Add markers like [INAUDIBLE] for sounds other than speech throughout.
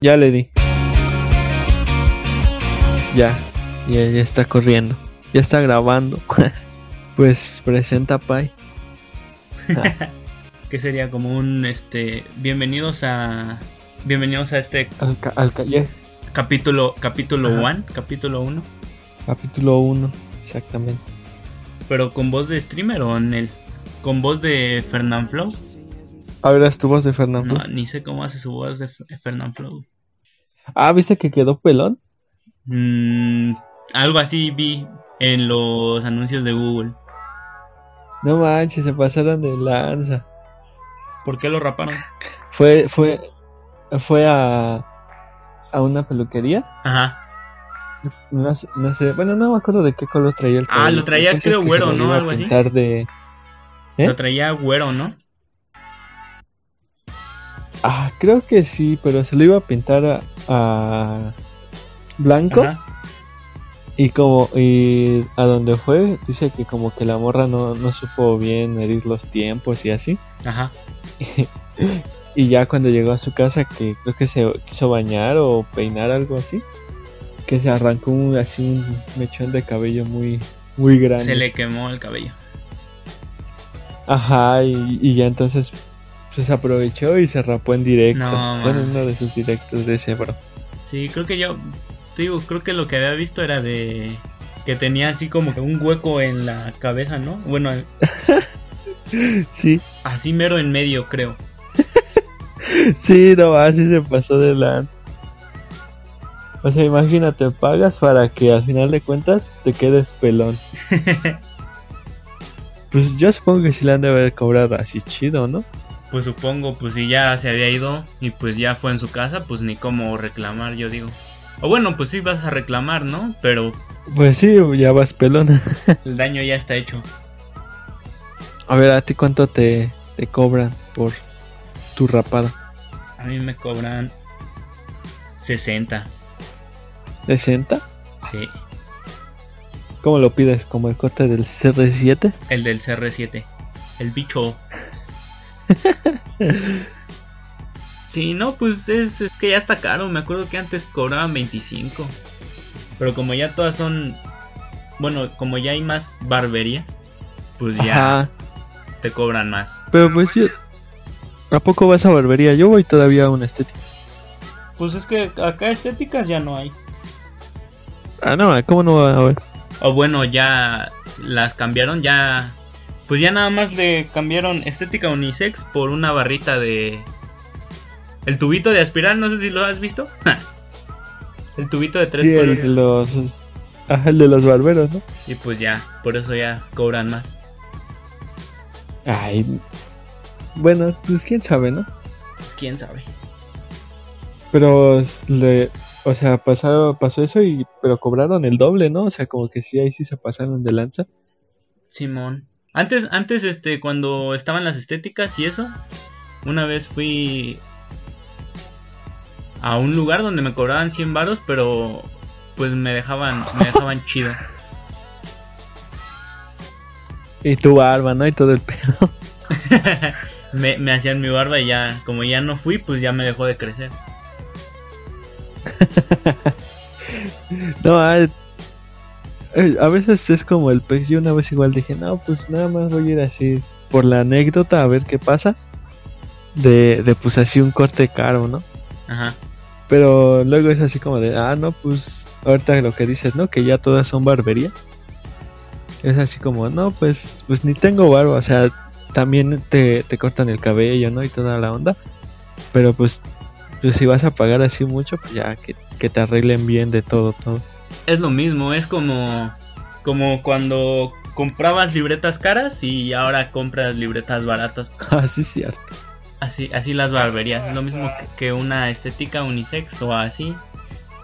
Ya le di. Ya, ya, ya está corriendo. Ya está grabando. [LAUGHS] pues presenta Pai. [LAUGHS] que sería como un este bienvenidos a bienvenidos a este Al, ca- al ca- capítulo capítulo Ajá. 1, capítulo 1, capítulo 1, exactamente. pero con voz de streamer o en el con voz de Fernand Es tu voz de Fernando. No, ni sé cómo hace su voz de F- Fernand Flow. Ah, ¿viste que quedó pelón? Mm, algo así vi en los anuncios de Google. No manches, se pasaron de lanza. ¿Por qué lo raparon? Fue, fue, fue a, a una peluquería. Ajá. No, sé- no sé, bueno, no me acuerdo de qué color traía el Ah, cabello. lo traía, creo, güero, ¿no? Algo así. de... ¿Eh? Lo traía güero, ¿no? Ah, creo que sí, pero se lo iba a pintar a, a blanco Ajá. y como y a donde fue dice que como que la morra no, no supo bien medir los tiempos y así Ajá. [LAUGHS] y ya cuando llegó a su casa que creo que se quiso bañar o peinar algo así que se arrancó un, así un mechón de cabello muy muy grande Se le quemó el cabello. ajá y, y ya entonces pues aprovechó y se rapó en directo No, bueno uno de sus directos de ese bro Sí, creo que yo. Te digo, creo que lo que había visto era de. Que tenía así como que un hueco en la cabeza, ¿no? Bueno, [LAUGHS] sí así mero en medio, creo. [LAUGHS] Sí, no, así se pasó de la... O sea, imagínate, pagas para que al final de cuentas te quedes pelón. [LAUGHS] Pues yo supongo que sí le han de haber cobrado así chido, ¿no? Pues supongo, pues si ya se había ido y pues ya fue en su casa, pues ni cómo reclamar, yo digo. O bueno, pues sí vas a reclamar, ¿no? Pero Pues sí, ya vas pelón. [LAUGHS] el daño ya está hecho. A ver, ¿a ti cuánto te, te cobran por tu rapada? A mí me cobran 60. ¿60? Sí, ¿Cómo lo pides? ¿Como el corte del CR7? el del CR7. El bicho. [LAUGHS] [LAUGHS] Sí, no, pues es, es que ya está caro. Me acuerdo que antes cobraban 25. Pero como ya todas son. Bueno, como ya hay más barberías, pues ya Ajá. te cobran más. Pero pues. ¿A poco vas a barbería? Yo voy todavía a una estética. Pues es que acá estéticas ya no hay. Ah, no, ¿cómo no va a haber? O bueno, ya las cambiaron, ya. Pues ya nada más le cambiaron estética unisex por una barrita de. El tubito de aspirar, no sé si lo has visto. [LAUGHS] el tubito de tres Sí, el de los... El de los barberos, ¿no? Y pues ya, por eso ya cobran más. Ay, bueno, pues quién sabe, ¿no? Pues quién sabe. Pero le, o sea, pasó, pasó eso y, pero cobraron el doble, ¿no? O sea, como que sí, ahí sí se pasaron de lanza. Simón. Antes, antes, este, cuando estaban las estéticas y eso, una vez fui a un lugar donde me cobraban 100 varos, pero pues me dejaban, me dejaban chido. Y tu barba, ¿no? Y todo el pedo. [LAUGHS] me, me hacían mi barba y ya, como ya no fui, pues ya me dejó de crecer. [LAUGHS] No, ah, a veces es como el pez. Yo una vez igual dije, no, pues nada más voy a ir así por la anécdota a ver qué pasa. De, de pues así un corte caro, ¿no? Ajá. Pero luego es así como de, ah, no, pues ahorita lo que dices, ¿no? Que ya todas son barbería. Es así como, no, pues, pues ni tengo barba, o sea, también te, te cortan el cabello, ¿no? Y toda la onda. Pero pues, pues si vas a pagar así mucho, pues ya que, que te arreglen bien de todo, todo. Es lo mismo, es como, como cuando comprabas libretas caras y ahora compras libretas baratas. [LAUGHS] Así es cierto. Así, así las barberías. Es lo mismo que, que una estética unisex o así.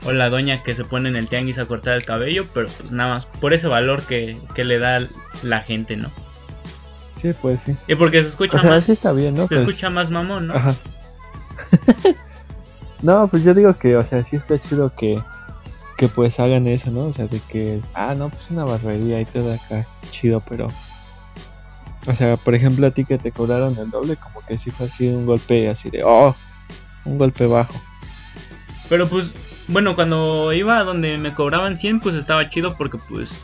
O la doña que se pone en el tianguis a cortar el cabello, pero pues nada más por ese valor que, que le da la gente, ¿no? Sí, pues sí. Y porque se escucha O sea, más, sí está bien, ¿no? se Pues, escucha más mamón, ¿no? Ajá. [LAUGHS] no, pues yo digo que, o sea, sí está chido que, que pues hagan eso, ¿no? O sea, de que, ah, no, pues una barbería y todo acá, chido, pero... O sea, por ejemplo, a ti que te cobraron el doble, como que sí fue así un golpe así de, oh, un golpe bajo. Pero pues, bueno, cuando iba a donde me cobraban 100, pues estaba chido porque pues,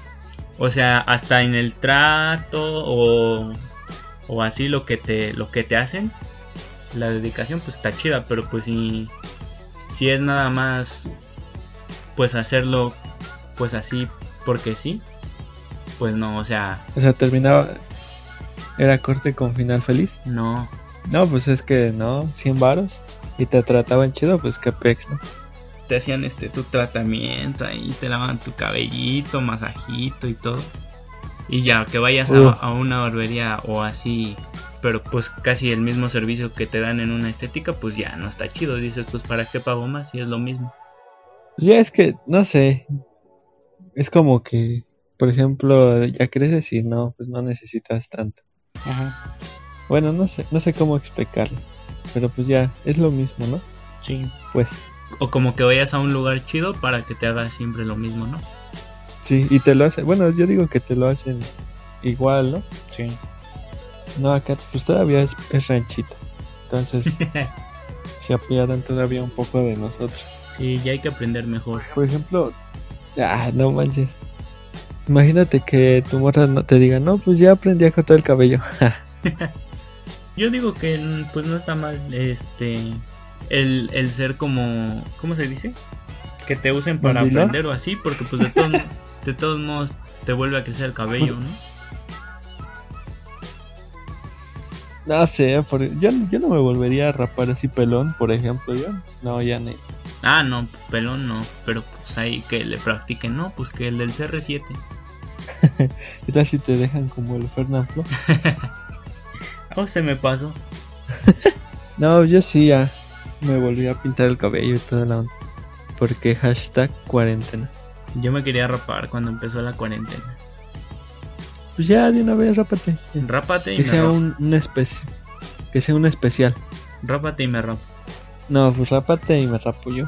o sea, hasta en el trato o, o así lo que te, lo que te hacen, la dedicación pues está chida, pero pues si, si es nada más, pues hacerlo, pues así porque sí, pues no, o sea, O sea, terminaba. Era corte con final feliz. no, No, pues es que no, 100 varos. Y te trataban chido, pues que pex, ¿no? te hacían este tu tratamiento ahí, te lavaban tu cabellito, masajito y todo. Y ya, que vayas a, a una barbería o así, pero pues casi el mismo servicio que te dan en una estética, pues ya no está chido. Dices, pues para qué pago más si es lo mismo. Ya es que, no sé. Es como que, por ejemplo, ya creces y no, pues no necesitas tanto. Ajá. Bueno, no sé, no sé cómo explicarlo. Pero pues ya, es lo mismo, ¿no? Sí. Pues O como que vayas a un lugar chido para que te haga siempre lo mismo, ¿no? sí, y te lo hacen, bueno, yo digo que te lo hacen igual, ¿no? Sí. No, acá pues todavía es, es ranchito. Entonces [LAUGHS] se apiadan todavía un poco de nosotros. Sí, ya hay que aprender mejor. Por ejemplo, ah, no manches. Imagínate que tu morra no te diga, no, pues ya aprendí a cortar el cabello. [LAUGHS] Yo digo que pues no está mal este el, el ser como ¿cómo se dice? Que te usen para aprender o así, porque pues de todos de todos modos te vuelve a crecer el cabello, ¿no? No sé, por- yo, yo no me volvería a rapar así pelón, por ejemplo, yo. No, ya no. Ah, no, pelón no, pero pues ahí que le practiquen, no, pues que el del CR7. ¿Qué [LAUGHS] tal si te dejan como el Fernando? [LAUGHS] Oh, se me pasó. [LAUGHS] No, yo sí ya me volví a pintar el cabello y toda la onda. Porque hashtag cuarentena. Yo me quería rapar cuando empezó la cuarentena. Pues ya de una vez rápate. Rápate y Que me sea un, un especi- que sea un especial. Rápate y me rapo. No, pues rápate y me rapo yo.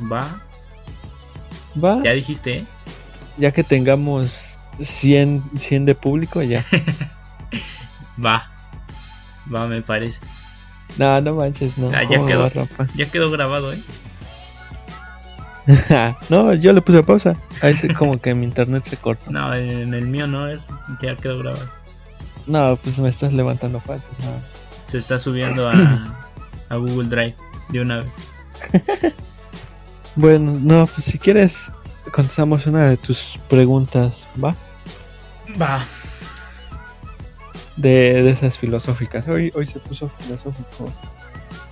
Va, Va, ya ya, dijiste, ¿eh? que tengamos 100, 100 de público ya. [LAUGHS] Va. Va, me parece. no, no manches, no. Ah, ya ¿cómo me quedó. Ya quedó grabado, ¿eh? [LAUGHS] no, yo le puse pausa. Ahí sí como que mi internet se corta. No, en el mío no es, ya quedó grabado. No, pues me estás levantando falta. No. Se está subiendo a, a Google Drive de una vez. [LAUGHS] Bueno, no, pues si quieres contestamos una de tus preguntas, ¿va? Va. De, de esas filosóficas. Hoy, hoy se puso filosófico,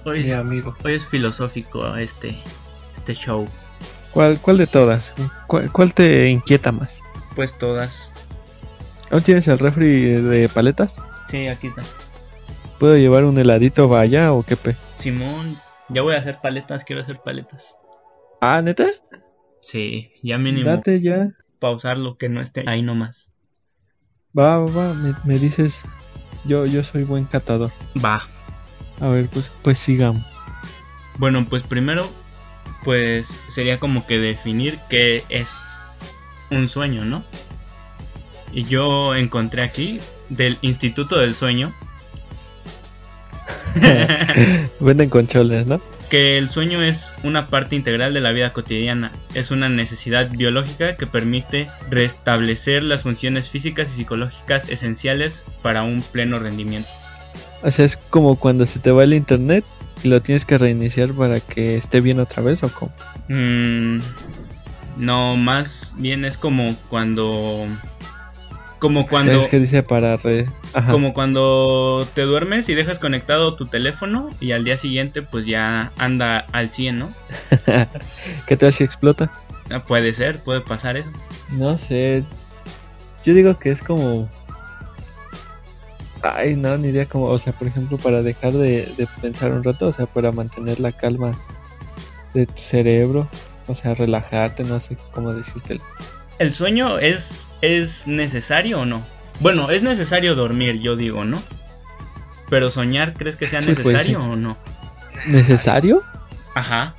Hoy mi es, amigo. hoy es filosófico este, este show. ¿Cuál, ¿Cuál de todas? ¿Cuál, cuál te inquieta más? Pues todas. ¿Aún tienes el refri de paletas? Sí, aquí está. ¿Puedo llevar un heladito vaya o qué pe? Simón, ya voy a hacer paletas, quiero hacer paletas. Ah, ¿neta? Sí, ya mínimo Date ya. pausar lo que no esté ahí nomás. Va, va, va, me, me dices. Yo, yo soy buen catador. Va. A ver, pues, pues sigamos. Bueno, pues primero, pues sería como que definir qué es un sueño, ¿no? Y yo encontré aquí del Instituto del Sueño [LAUGHS] Venden concholes, ¿no? que el sueño es una parte integral de la vida cotidiana. Es una necesidad biológica que permite restablecer las funciones físicas y psicológicas esenciales para un pleno rendimiento. O sea, es como cuando se te va el internet y lo tienes que reiniciar para que esté bien otra vez o cómo. Mm, no, más bien es como cuando... Como cuando... Es que dice para re... Ajá. Como cuando te duermes y dejas conectado tu teléfono y al día siguiente pues ya anda al 100, ¿no? [LAUGHS] ¿Qué tal si explota? Ah, Puede ser, puede pasar eso. No sé. Yo digo que es como. Ay, no, ni idea como. O sea, por ejemplo, para dejar de, de pensar un rato, o sea, para mantener la calma de tu cerebro. O sea, relajarte, no sé cómo decírtelo. ¿El sueño es, es necesario o no? Bueno, es necesario dormir, yo digo, ¿no? Pero soñar, ¿crees que sea Sí, pues, necesario sí. o no? ¿Necesario? Ajá.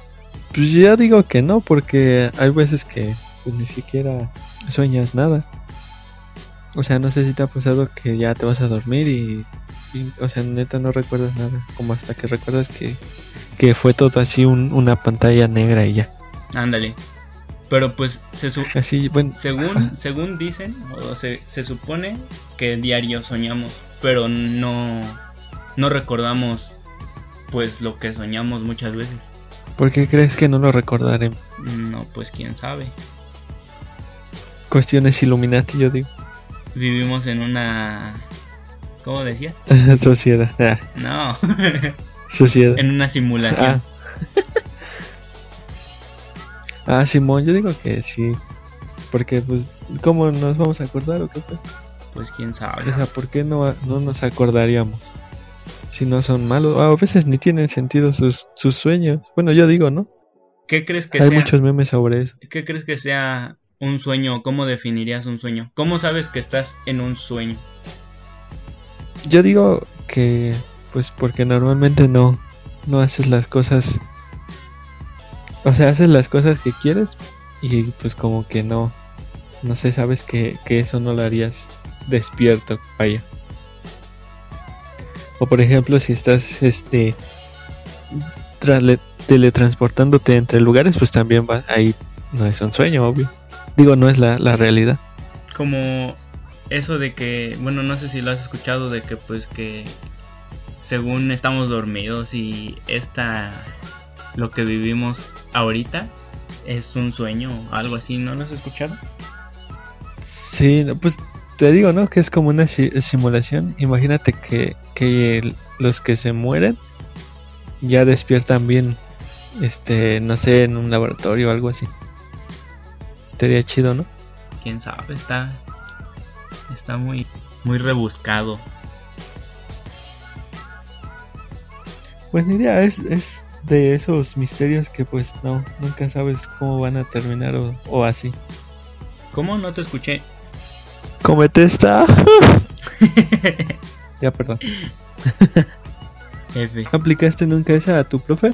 Pues yo digo que no, porque hay veces que pues, ni siquiera sueñas nada. O sea, no sé si te ha pasado que ya te vas a dormir y y, o sea, neta no recuerdas nada, como hasta que recuerdas que, que fue todo así un- una pantalla negra y ya. Ándale. Pero pues se su- Así, bueno, según, según dicen, o se, se supone que diario soñamos, pero no, no recordamos pues lo que soñamos muchas veces. ¿por qué crees que no lo recordaremos? No, pues quién sabe. Cuestiones Illuminati, yo digo. Vivimos en una... ¿Cómo decía? [LAUGHS] sociedad, ah, No, [LAUGHS] sociedad. en una simulación. Ah. [LAUGHS] ah, Simón, yo digo que sí. Porque, pues, ¿cómo nos vamos a acordar o qué? pues? Pues quién O sabe. sea, ¿por qué no, no nos acordaríamos? Si no son malos. Ah, a veces ni tienen sentido sus, sus Bueno, yo digo, ¿no? ¿Qué crees que Hay sea? muchos memes sobre eso. ¿Qué crees que sea un sueño? ¿Cómo definirías un sueño? ¿Cómo sabes que estás en un sueño? Yo digo que, pues, porque normalmente no, no haces las cosas. O sea, haces las cosas que quieres y, pues, como que no. No sé, sabes que, que eso no lo harías despierto, vaya. O por ejemplo, si estás, este, teletransportándote entre lugares, pues también va ahí. No es un sueño, obvio. Digo, no es la, la realidad. Como eso de que, bueno, no sé si lo has escuchado, de que pues que según estamos dormidos y esta, lo que vivimos ahorita es un sueño o algo así, ¿no lo has escuchado? Sí, pues te digo, ¿no? Que es como una si- simulación. Imagínate que, que los que se mueren ya despiertan bien, este, no sé, en un laboratorio o algo así. Sería chido, ¿no? Quién sabe, está, está muy, muy rebuscado. Pues ni idea, es, es de esos misterios que pues no, nunca sabes cómo van a terminar o, o así. ¿Cómo? No te escuché. Comete esta. [LAUGHS] ya, perdón. F. ¿Aplicaste nunca esa a tu profe?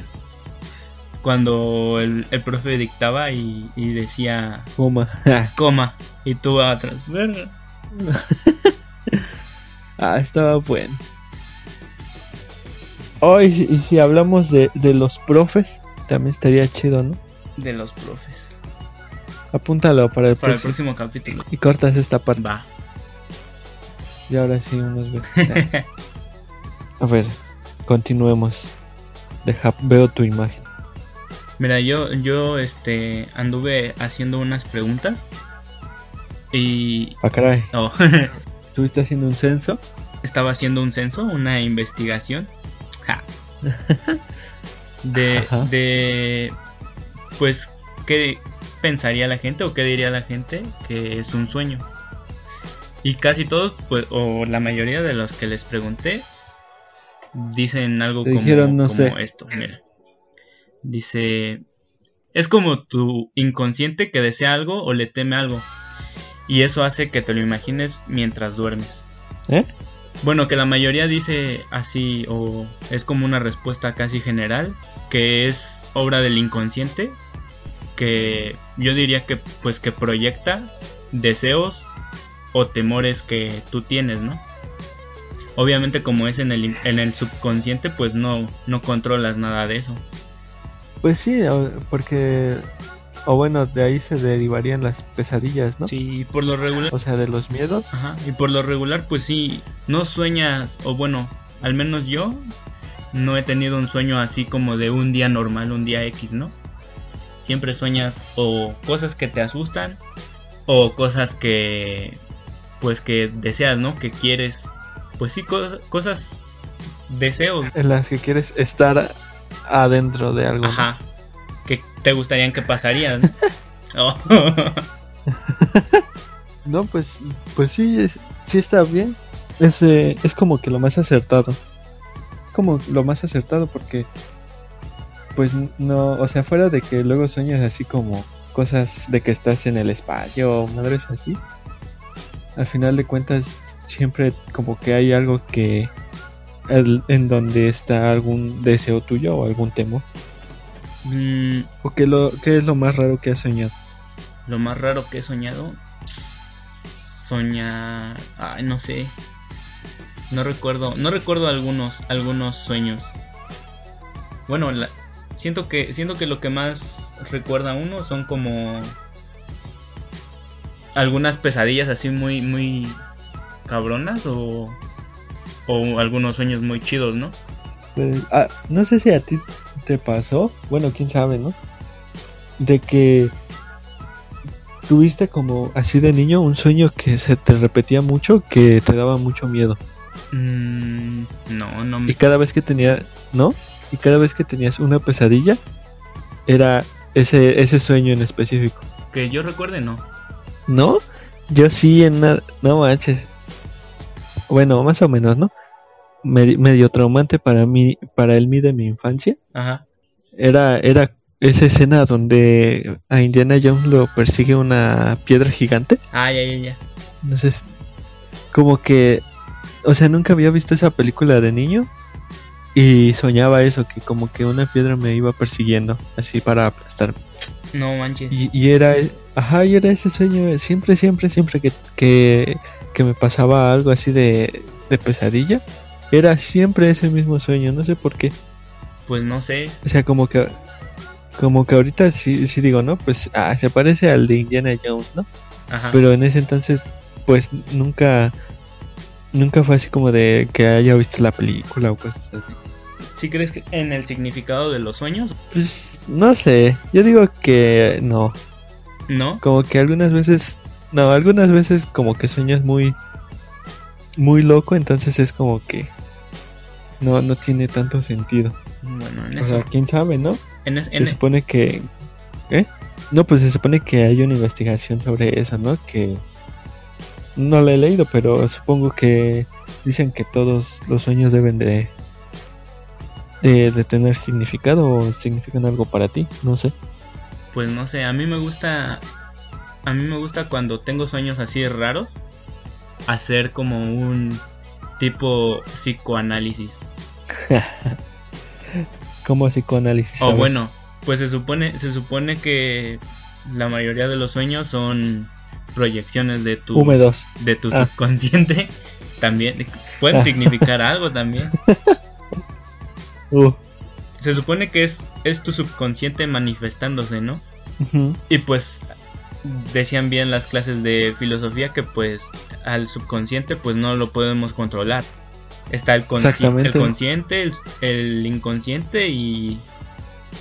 Cuando el, el profe dictaba y, y decía Goma. [LAUGHS] coma y tú atrás. verga. [LAUGHS] Ah, estaba bueno. Oh, y, si- hablamos de, de los profes, también estaría chido, ¿no? De los profes. Apúntalo para el, Para el próximo. próximo capítulo. Y cortas esta parte. Va. Y ahora sí, unos [LAUGHS] A ver, continuemos. Deja, veo tu imagen. Mira, yo, yo este anduve haciendo unas preguntas. Y Ah, caray. [LAUGHS] oh, ¿Estuviste haciendo un censo? estaba haciendo un censo, una investigación. Ja. [LAUGHS] De, Ajá. de pues qué pensaría la gente o qué diría la gente que es un sueño. Y casi todos, pues, o la mayoría de los que les pregunté, dicen algo Te como, dijeron, no como sé. esto. Mira. Dice, es como tu inconsciente que desea algo o le teme algo. Y eso hace que te lo imagines mientras duermes. ¿Eh? Bueno, que la mayoría dice así o es como una respuesta casi general, que es obra del inconsciente, que yo diría que pues que proyecta deseos o temores que tú tienes, ¿no? Obviamente como es en el, en el subconsciente pues no, no controlas nada de eso. Pues sí, porque... O bueno, de ahí se derivarían las pesadillas, ¿no? Sí, por lo regular... O sea, de los miedos. Ajá, y por lo regular, pues sí, no sueñas, o bueno, al menos yo no he tenido un sueño así como de un día normal, un día X, ¿no? Siempre sueñas o cosas que te asustan o cosas que, pues que deseas, ¿no? Que quieres, pues sí, cosas, cosas deseos, En las que quieres estar adentro de algo. ajá, que te gustarían que pasarían. ¿no? [LAUGHS] Oh. [LAUGHS] No, pues, pues sí, es- sí está bien. Es, eh, es como que lo más acertado. Como lo más acertado porque, pues no, o sea, fuera de que luego sueñas así como cosas de que estás en el espacio o madres así. Al final de cuentas, siempre como que hay algo que, el- en donde está algún deseo tuyo o algún temor. Mm, ¿O qué, lo, qué es lo más raro que has soñado? Lo más raro que he soñado. Soñar. Ay, no sé. No recuerdo, no recuerdo algunos, algunos sueños. Bueno, la- siento que, siento que lo que más recuerda a uno son como algunas pesadillas así muy, muy cabronas o, o algunos sueños muy chidos, ¿no? Pues, ah, no sé si a ti te pasó, bueno, quién sabe, ¿no? De que tuviste como así de niño un sueño que se te repetía mucho, que te daba mucho miedo. Mm, no, no Y me... cada vez que tenía, ¿no? Y cada vez que tenías una pesadilla, era ese, ese sueño en específico. Que yo recuerde, no. ¿No? Yo sí en na- no manches. Bueno, más o menos, ¿no? Medi- medio traumante para mí, para el mí de mi infancia. Ajá. Era, era esa escena donde a Indiana Jones lo persigue una piedra gigante. Ah, ya, ya, ya. Entonces, como que, o sea, nunca había visto esa película de niño y soñaba eso, que como que una piedra me iba persiguiendo, así para aplastarme. No manches. Y, y era, ajá, y era ese sueño, siempre, siempre, siempre que, que, que me pasaba algo así de, de pesadilla, era siempre ese mismo sueño, no sé por qué. Pues no sé. O sea, como que, como que ahorita sí, sí digo, ¿no? Pues, ah, se parece al de Indiana Jones, ¿no? Ajá. Pero en ese entonces, pues nunca, nunca fue así como de que haya visto la película o cosas así. ¿Sí crees que en el significado de los sueños? Pues, no sé, yo digo que no, No. como que algunas veces, no, algunas veces como que sueñas muy, muy loco, entonces es como que no, no tiene tanto sentido. Bueno, en O eso. sea, quién sabe, ¿no? En, es- Se en- supone que, ¿eh? No, pues se supone que hay una investigación sobre eso, ¿no? Que no la he leído, pero supongo que dicen que todos los sueños deben de de, de tener significado o significan algo para ti, no sé. Pues no sé, a mí me gusta. A mí me gusta cuando tengo sueños así raros. Hacer como un tipo psicoanálisis. [LAUGHS] Como psicoanálisis. O ¿sabes? bueno, pues se supone, se supone que la mayoría de los sueños son proyecciones de tu Húmedos. de tu Ah. subconsciente. [LAUGHS] También pueden Ah. significar [LAUGHS] algo también. Uh, Se supone que es, es tu subconsciente manifestándose, ¿no? Y pues decían bien las clases de filosofía que pues al subconsciente pues no lo podemos controlar. Está el, consci- el consciente, el, el inconsciente y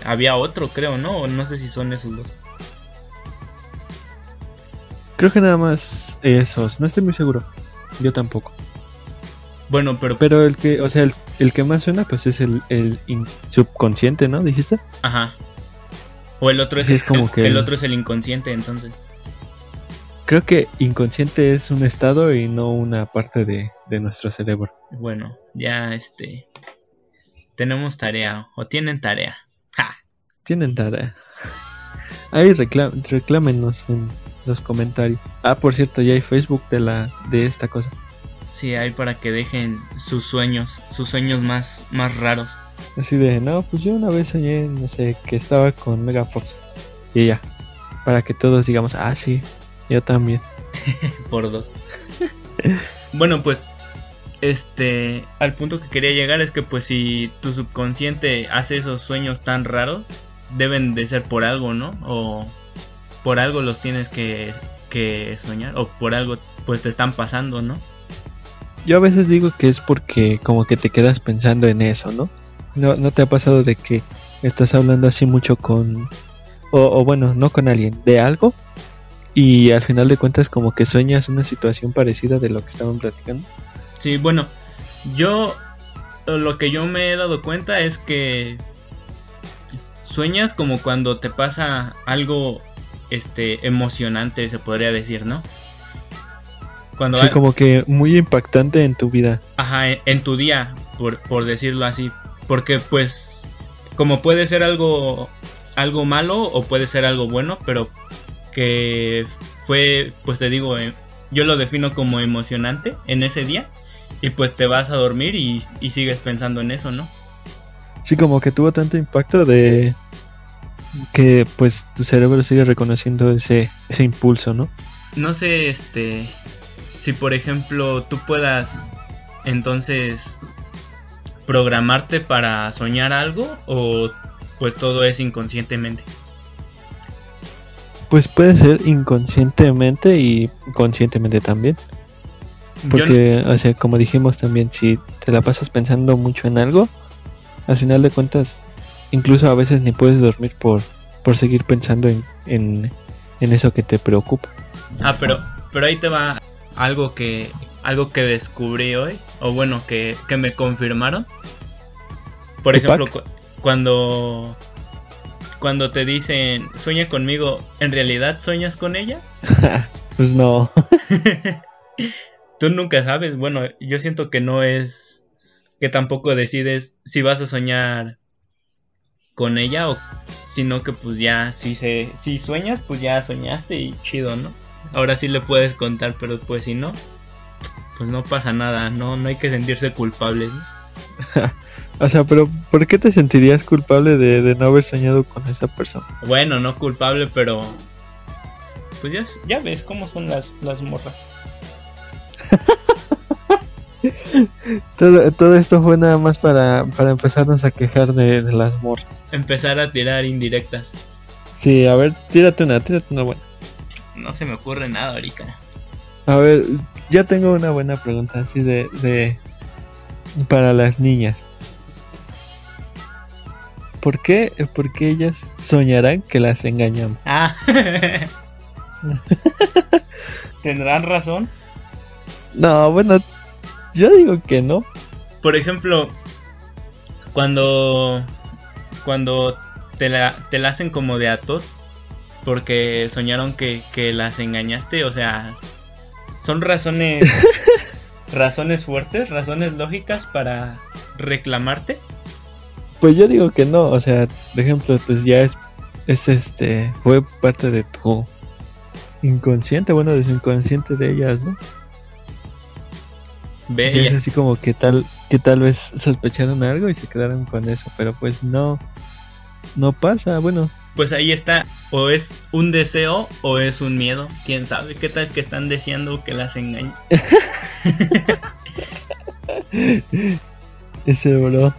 había otro creo, ¿no? O no sé si son esos dos. Creo que nada más esos, no estoy muy seguro. Yo tampoco. Bueno, pero... Pero el que, o sea, el, el que más suena pues es el, el subconsciente, ¿no? ¿Dijiste? Ajá. O el otro es, Sí, es como el, que- el otro es el inconsciente entonces. Creo que inconsciente es un estado y no una parte de, de nuestro cerebro. Bueno, ya este... Tenemos tarea o tienen tarea. Ja. Tienen tarea. Ahí reclámenos en los comentarios. Ah, por cierto, ya hay Facebook de la de esta cosa. Sí, hay para que dejen sus sueños, sus sueños más, más raros. Así de, no, pues yo una vez soñé, no sé, que estaba con Megafox. Y ya. Para que todos digamos, ah, sí, yo también. [LAUGHS] por dos. bueno, pues este al punto que quería llegar es que pues si tu subconsciente hace esos sueños tan raros, deben de ser por algo, ¿no? O por algo los tienes que, que soñar o por algo pues te están pasando, ¿no? Yo a veces digo que es porque como que te quedas pensando en eso, ¿no? ¿No, no te ha pasado de que estás hablando así mucho con... O, o bueno, no con alguien, de algo? Y al final de cuentas como que sueñas una situación parecida de lo que estaban platicando. Sí, bueno, yo lo que yo me he dado cuenta es que sueñas como cuando te pasa algo este emocionante, se podría decir, ¿no? Cuando Sí, hay- como que muy impactante en tu vida. Ajá, en, en tu día, por, por decirlo así. Porque pues, como puede ser algo, algo malo o puede ser algo bueno, pero que fue, pues te digo, eh, yo lo defino como emocionante en ese día. Y pues te vas a dormir y, y sigues pensando en eso, ¿no? Sí, como que tuvo tanto impacto de que pues tu cerebro sigue reconociendo ese, ese impulso, ¿no? No sé, este, si por ejemplo tú puedas Entonces, programarte para soñar algo o pues todo es inconscientemente. Pues puede ser inconscientemente y conscientemente también. Porque, o sea, como dijimos también, si te la pasas pensando mucho en algo, al final de cuentas, incluso a veces ni puedes dormir por, por seguir pensando en, en, en eso que te preocupa. Ah, pero, pero ahí te va algo que, algo que descubrí hoy, o bueno, que, que me confirmaron. Por ejemplo, cuando cuando te dicen sueña conmigo, ¿en realidad sueñas con ella? [LAUGHS] [LAUGHS] pues no. Tú nunca sabes. Bueno, yo siento que no es que tampoco decides si vas a soñar con ella o sino que pues ya si se si sueñas pues ya soñaste y chido, ¿no? Ahora sí le puedes contar, pero pues si no, pues no pasa nada, no no hay que sentirse culpable. ¿no? [LAUGHS] O sea, pero ¿por qué te sentirías culpable de, no haber soñado con esa persona? Bueno, no culpable, pero... Pues ya, ya ves cómo son las, las morras. [LAUGHS] todo, esto fue nada más para, para empezarnos a quejar de, las morras. Empezar a tirar indirectas. Sí, a ver, tírate una, tírate una buena. No se me ocurre nada ahorita. A ver, ya tengo una buena pregunta así de, de para las niñas. ¿Por qué? Porque ellas soñarán que las engañamos. Ah. [LAUGHS] ¿Tendrán razón? No, bueno, yo digo que no. Por ejemplo, cuando cuando te la, te la hacen como de atos porque soñaron que, que las engañaste, o sea, son razones [LAUGHS] razones fuertes, razones lógicas para reclamarte. Pues yo digo que no, o sea, por ejemplo, pues ya es, es este, fue parte de tu inconsciente, bueno, de su inconsciente de ellas, ¿no? Es así como que tal, que tal vez sospecharon algo y se quedaron con eso, pero pues no, no pasa, bueno. Pues ahí está, o es un deseo o es un miedo, quién sabe, qué tal que están deseando que las engañen. [LAUGHS] Ese bro.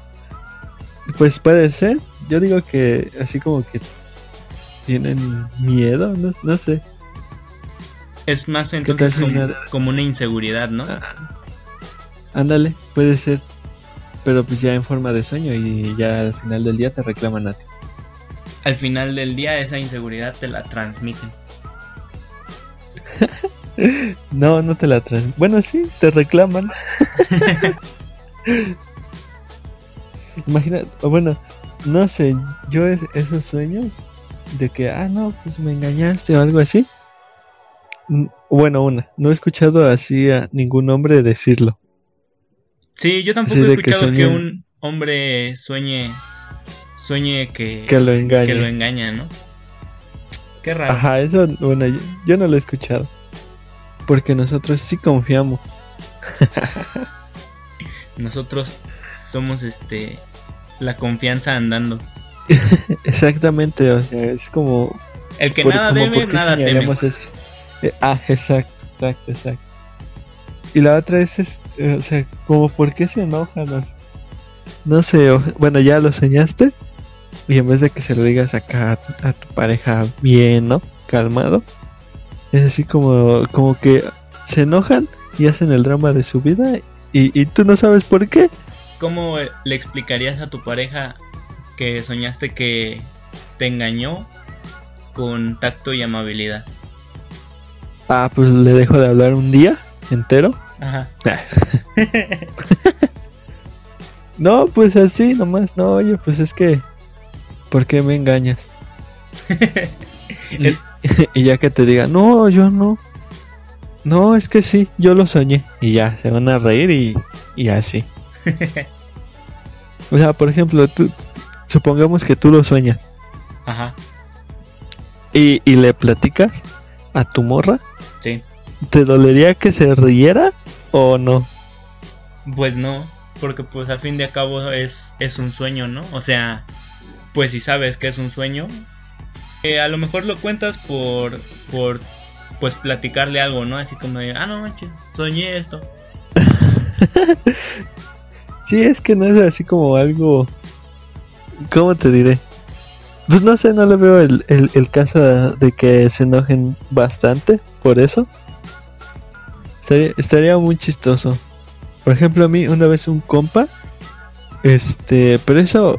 Pues puede ser. Yo digo que así como que tienen miedo, no, sé. Es más entonces como, una... inseguridad, ¿no? Ah, ándale, puede ser. Pero pues ya en forma de sueño y ya al final del día te reclaman a ti. Al final del día esa inseguridad te la transmiten. [LAUGHS] no, no te la transmiten. Bueno, sí, te reclaman. [LAUGHS] Imagina, bueno, no sé, yo esos sueños de que, ah, no, pues me engañaste o algo así. Bueno, una, no he escuchado así a ningún hombre decirlo. Sí, yo tampoco he escuchado que, un hombre sueñe sueñe que, que lo engaña. Que lo engaña, ¿no? Qué raro. Ajá, eso, bueno, yo no lo he escuchado. Porque nosotros sí confiamos. [LAUGHS] nosotros somos este la confianza andando. [LAUGHS] Exactamente, o sea, es como el que nada debe, nada teme. Eh, ah, exacto, exacto, exacto. Y la otra es, eh, o sea, como por qué se enojan, no, sé, bueno, ya lo soñaste y en vez de que se lo digas acá a, tu pareja bien, ¿no? Calmado, es así como, como que se enojan y hacen el drama de su vida y, y tú no sabes por qué. ¿Cómo le explicarías a tu pareja que soñaste que te engañó con tacto y amabilidad? Ah, pues le dejo de hablar un día entero. Ajá. [LAUGHS] no, pues así nomás. No, oye, pues es que. ¿Por qué me engañas? [LAUGHS] [LAUGHS] y ya que te diga, no, yo no. No, es que sí, yo lo soñé. Y ya, se van a reír y, y así. [LAUGHS] o sea, por ejemplo, tú, supongamos que tú lo sueñas. Ajá. Y, y le platicas a tu morra. Sí. ¿Te dolería que se riera o no? Pues no, porque pues al fin de cabo es, es un sueño, ¿no? O sea, pues si sabes que es un sueño, a lo mejor lo cuentas por, por, pues platicarle algo, ¿no? Así como de, ah, no manches, soñé esto. [LAUGHS] sí, es que no es así como algo... ¿Cómo te diré? Pues no sé, no le veo el, el, el caso de que se enojen bastante por eso. Estaría, estaría muy chistoso. Por ejemplo, a mí una vez un compa, este, pero eso,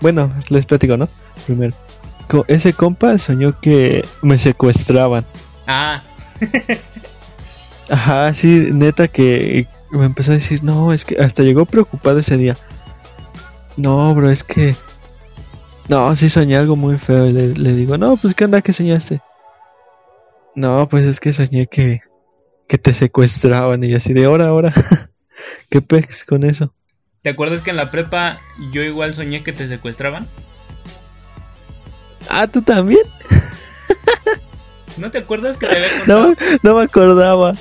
bueno, les platico, ¿no? Primero, ese compa soñó que me secuestraban. Ah, Ajá, sí, neta que me empezó a decir, no, es que hasta llegó preocupado ese día. No, bro, es que... No, sí soñé algo muy feo. Y le, le digo, no, pues ¿qué onda que soñaste? No, pues es que soñé que, que te secuestraban y así de hora, ahora. [LAUGHS] ¿Qué pex con eso? ¿Te acuerdas que en la prepa yo igual soñé que te secuestraban? Ah, ¿tú también? ¿No te acuerdas que te había [LAUGHS] contado? No, no me acordaba.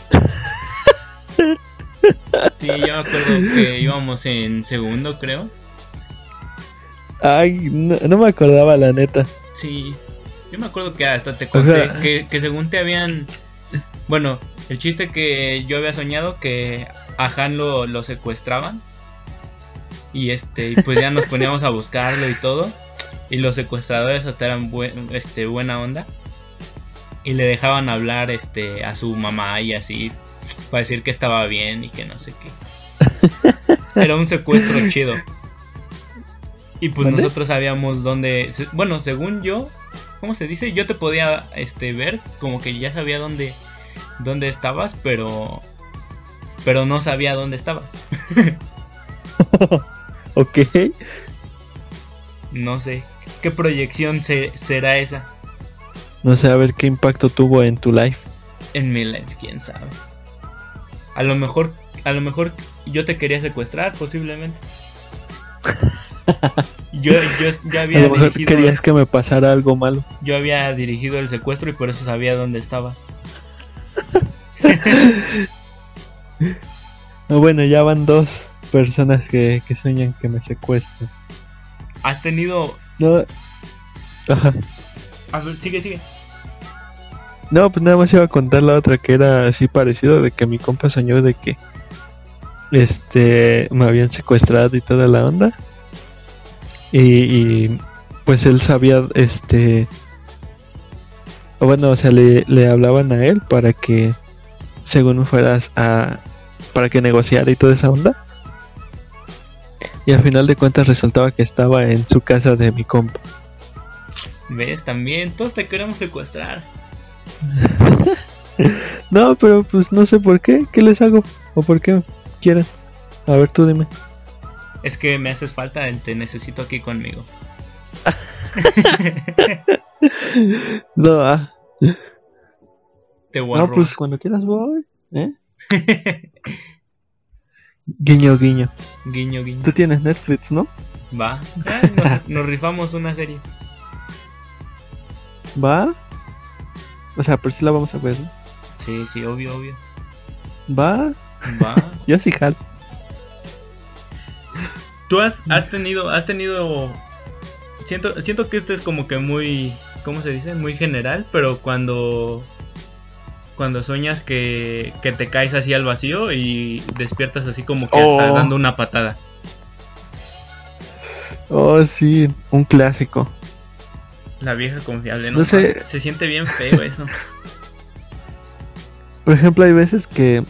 Sí, yo me acuerdo que íbamos en segundo, creo. Ay, no, no me acordaba la neta. Sí, yo me acuerdo que hasta te conté que, que según te habían... Bueno, el chiste que yo había soñado que a Han lo, lo secuestraban. Y este, y pues ya nos poníamos a buscarlo y todo. Y los secuestradores hasta eran buen- este, buena onda. Y le dejaban hablar este, a su mamá y así. Para decir que estaba bien y que no sé qué. Era un secuestro [LAUGHS] chido. Y pues nosotros sabíamos dónde. Bueno, según yo, ¿cómo se dice? Yo te podía este, ver, como que ya sabía dónde, dónde estabas, pero. Pero no sabía dónde estabas. [LAUGHS] Ok. No sé. ¿Qué proyección se- será esa No sé, a ver qué impacto tuvo en tu life. en mi life? ¿Quién sabe? A lo mejor, a lo mejor yo te quería secuestrar, posiblemente. [LAUGHS] Yo, yo ya A había lo mejor dirigido, querías que me pasara algo malo. yo había dirigido el secuestro y por eso sabía dónde estabas. No, [LAUGHS] bueno, ya van dos personas que, que sueñan que me secuestran. Has tenido, No. Ajá. a ver, sigue, sigue. No, pues nada más iba a contar la otra que era así parecido de que mi compa soñó de que este me habían secuestrado y toda la onda. Y, y, pues él sabía este bueno, o sea, le, le hablaban a él para que según fueras a para que negociara y toda esa onda. Y al final de cuentas resultaba que estaba en su casa de mi compa. ¿Ves? También, todos te queremos secuestrar. [LAUGHS] No, pero pues no sé por qué. ¿Qué les hago? ¿O por qué quieren? A ver, tú dime. Es que me haces falta, te necesito aquí conmigo. [LAUGHS] No, ah. Te voy a No, robar. pues cuando quieras voy. ¿Eh? [LAUGHS] Guiño, guiño. guiño, guiño. Tú tienes Netflix, ¿no? Va. Ay, nos, [LAUGHS] nos rifamos una serie. ¿Va? O sea, por si la vamos a ver. ¿no? Sí, sí, obvio, obvio. ¿Va? Va. [LAUGHS] Yo sí, jalo. Tú has, has tenido, has tenido. Siento, siento que este es como que muy. ¿Cómo se dice? Muy general, pero cuando. Cuando sueñas que, que te caes así al vacío y despiertas así como que hasta Oh. dando una patada. Oh, sí, un clásico. La vieja confiable, ¿no? No sé. Se siente bien feo eso. [LAUGHS] Por ejemplo, hay veces que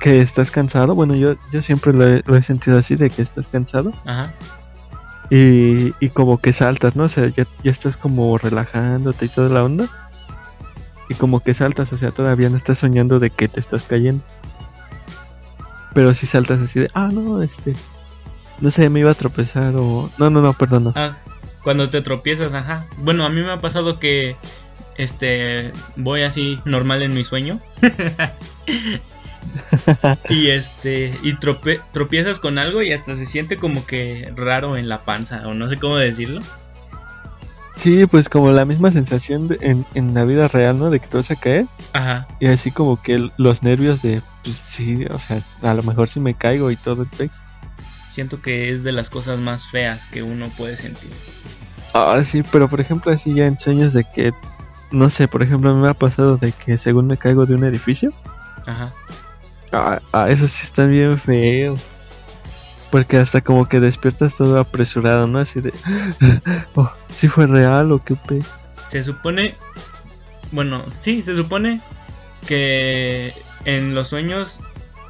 que estás cansado. Bueno, yo, yo siempre lo he, lo he sentido así, de que estás cansado. Ajá. Y, y como que saltas, ¿no? O sea, ya, ya estás como relajándote y toda la onda. Y como que saltas, o sea, todavía no estás soñando de que te estás cayendo. Pero si saltas así de, ah, no, este, no sé, me iba a tropezar o... No, no, no, perdón. Ah, cuando te tropiezas, ajá. Bueno, a mí me ha pasado que este voy así normal en mi sueño. [LAUGHS] y este y tropiezas con algo y hasta se siente como que raro en la panza o no sé cómo decirlo. Sí, pues como la misma sensación de- en, en la vida real, ¿no? De que te vas a caer. Ajá. Y así como que los nervios de, pues sí, o sea, a lo mejor si me caigo y todo el pex. Siento que es de las cosas más feas que uno puede sentir. Ah, sí, pero por ejemplo así ya en sueños de que, no sé, por ejemplo me ha pasado de que según me caigo de un edificio Ajá. Ah, ah, eso sí está bien feo. Porque hasta como que despiertas todo apresurado, ¿no? Así de... [GASPS] Oh, ¿sí fue real o qué pe... Se supone... Bueno, sí, se supone que en los sueños,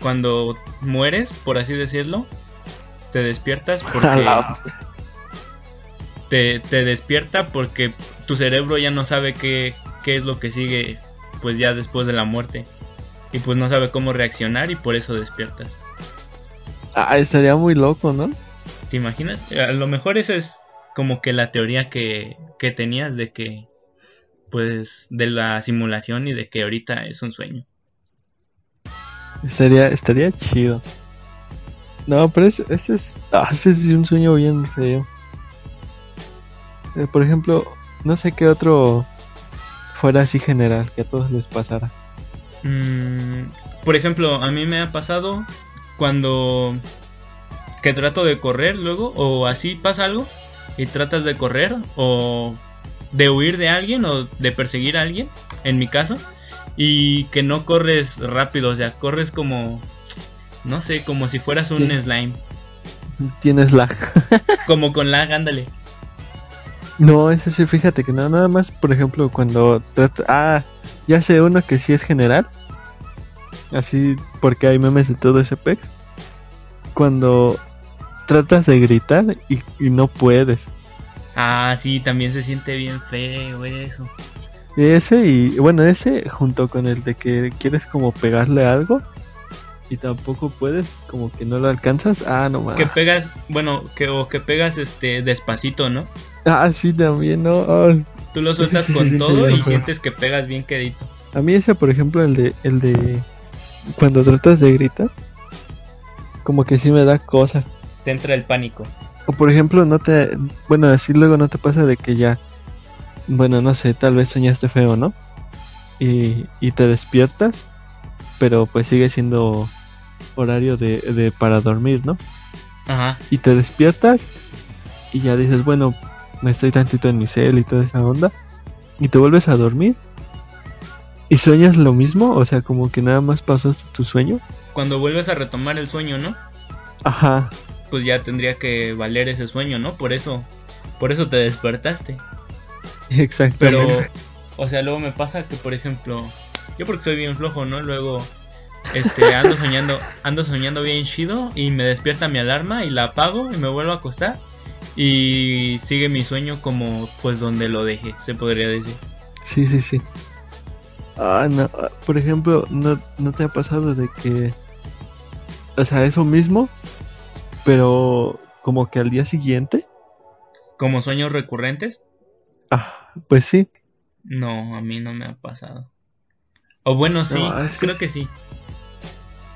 cuando mueres, por así decirlo, te despiertas [LAUGHS] porque... te, te despierta porque tu cerebro ya no sabe qué, qué es lo que sigue pues ya después de la muerte. Y pues no sabe cómo reaccionar y por eso despiertas. Ah, estaría muy loco, ¿no? ¿Te imaginas? A lo mejor esa es como que la teoría que, que tenías de que pues de la simulación y de que ahorita es un sueño. Estaría, estaría chido. No, pero ese, ese es, ah, ese es un sueño bien feo. Eh, por ejemplo, no sé qué otro fuera así general, que a todos les pasara. Mm, por ejemplo, a mí me ha pasado cuando que trato de correr luego o así pasa algo y tratas de correr o de huir de alguien o de perseguir a alguien, en mi caso, y que no corres rápido, o sea, corres como no sé, como si fueras un slime. Tienes lag. [LAUGHS] como con lag, ándale. No, ese sí, fíjate que no, nada más, por ejemplo, cuando trata... Ah, ya sé uno que sí es general. Así, porque hay memes de todo ese pex. Cuando tratas de gritar y, y no puedes. Ah, sí, también se siente bien feo eso. Ese y, bueno, ese junto con el de que quieres como pegarle algo y tampoco puedes, como que no lo alcanzas. Ah, no más. Que pegas, bueno, que o que pegas este despacito, ¿no? Ah, sí, también, ¿no? Tú lo sueltas con [LAUGHS] todo y sientes que pegas bien quedito. A mí ese, por ejemplo, el de el de cuando tratas de gritar, como que sí me da cosa. Te entra el pánico. O por ejemplo, no te, bueno, así luego no te pasa de que ya bueno, no sé, tal vez soñaste feo, ¿no? Y, y te despiertas, pero pues sigue siendo horario de, de para dormir, ¿no? Ajá. Y te despiertas y ya dices, bueno, me estoy tantito en mi cel y toda esa onda. Y te vuelves a dormir. ¿Y sueñas lo mismo? O sea, como que nada más pasaste tu sueño. Cuando vuelves a retomar el sueño, ¿no? Ajá. Pues ya tendría que valer ese sueño, ¿no? Por eso, por eso te despertaste. Exacto. Pero, o sea, luego me pasa que, por ejemplo, yo porque soy bien flojo, ¿no? Luego, este, ando soñando, [LAUGHS] ando soñando bien chido y me despierta mi alarma y la apago y me vuelvo a acostar y sigue mi sueño como, pues, donde lo dejé, se podría decir. Sí, sí, sí. Ah, no. Por ejemplo, ¿no, ¿no te ha pasado de que... O sea, eso mismo, pero como que al día siguiente... ¿Como sueños recurrentes? Ah, pues sí. No, a mí no me ha pasado. O bueno, sí, No, es que creo que sí.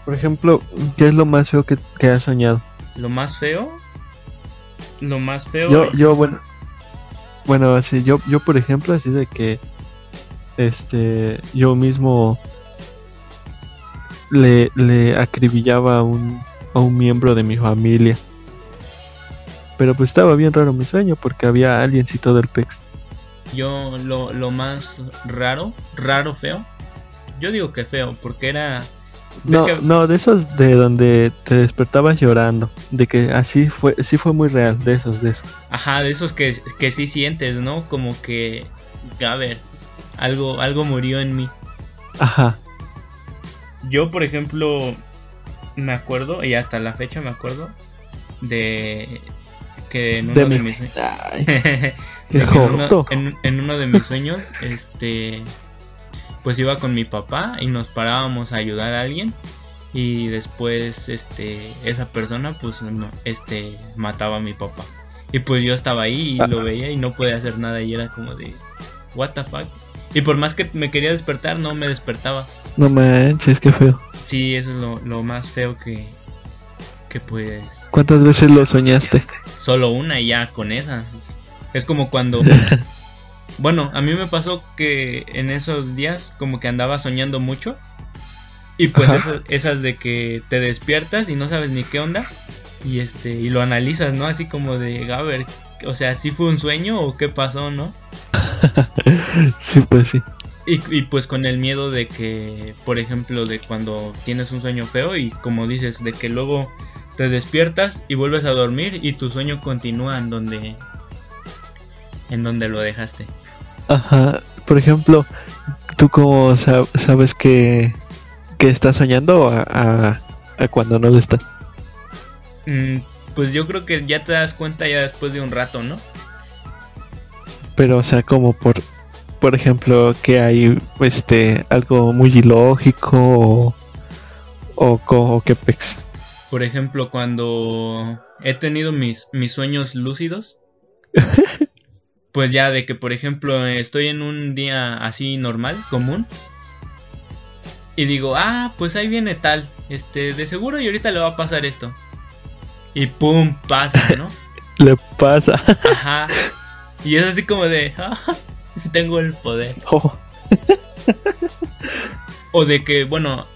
Por ejemplo, ¿qué es lo más feo que, que has soñado? Lo más feo. Lo más feo. Yo, yo, bueno. Bueno, así, yo, yo por ejemplo, así de que. Este. Yo mismo. Le, le acribillaba a un, a un miembro de mi familia. Pero pues estaba bien raro mi sueño porque había aliencito del PEX. Yo lo, lo más raro, raro, feo. Yo digo que feo, porque era... No, que- no, de esos de donde te despertabas llorando. De que así fue, sí fue muy real, de esos, de esos. Ajá, de esos que, que sí sientes, ¿no? Como que... A ver, algo, algo murió en mí. Ajá. Yo, por ejemplo, me acuerdo, y hasta la fecha me acuerdo, de que en uno De de, mi- mis sueños... Ay, [LAUGHS] qué en, uno, en- en uno de mis sueños, este, pues iba con mi papá y nos parábamos a ayudar a alguien y después, este, esa persona, pues, no, este, mataba a mi papá y pues yo estaba ahí y lo [LAUGHS] veía y no podía hacer nada y era como de, what the fuck. Y por más que me quería despertar, no me despertaba. No manches, qué feo. Sí, eso es lo, lo más feo que, que pues, ¿Cuántas veces lo soñaste? solo una y ya con esa. Es como cuando... [LAUGHS] Bueno, a mí me pasó que en esos días como que andaba soñando mucho. Y pues esas, esas de que te despiertas y no sabes ni qué onda. Y este, y lo analizas, ¿no? Así como de, a ver, o sea, ¿sí fue un sueño o qué pasó, no? [LAUGHS] sí, pues sí. Y, y, pues con el miedo de que, por ejemplo, de cuando tienes un sueño feo y como dices, de que luego te despiertas y vuelves a dormir y tu sueño continúa en donde en donde lo dejaste. Ajá, por ejemplo, ¿tú cómo sabes que, que estás soñando a, a, cuando no lo estás? Mm, pues yo creo que ya te das cuenta ya después de un rato, ¿no? Pero, o sea, como por, por ejemplo, que hay este algo muy ilógico o, o, o qué pex. Por ejemplo, cuando he tenido mis, mis sueños lúcidos, [LAUGHS] pues ya de que, por ejemplo, estoy en un día así normal, común, y digo, ah, pues ahí viene tal, este, de seguro y ahorita le va a pasar esto. Y pum, pasa, ¿no? [LAUGHS] le pasa. Ajá. Y es así como de, ah, tengo el poder. Oh. o de que, bueno,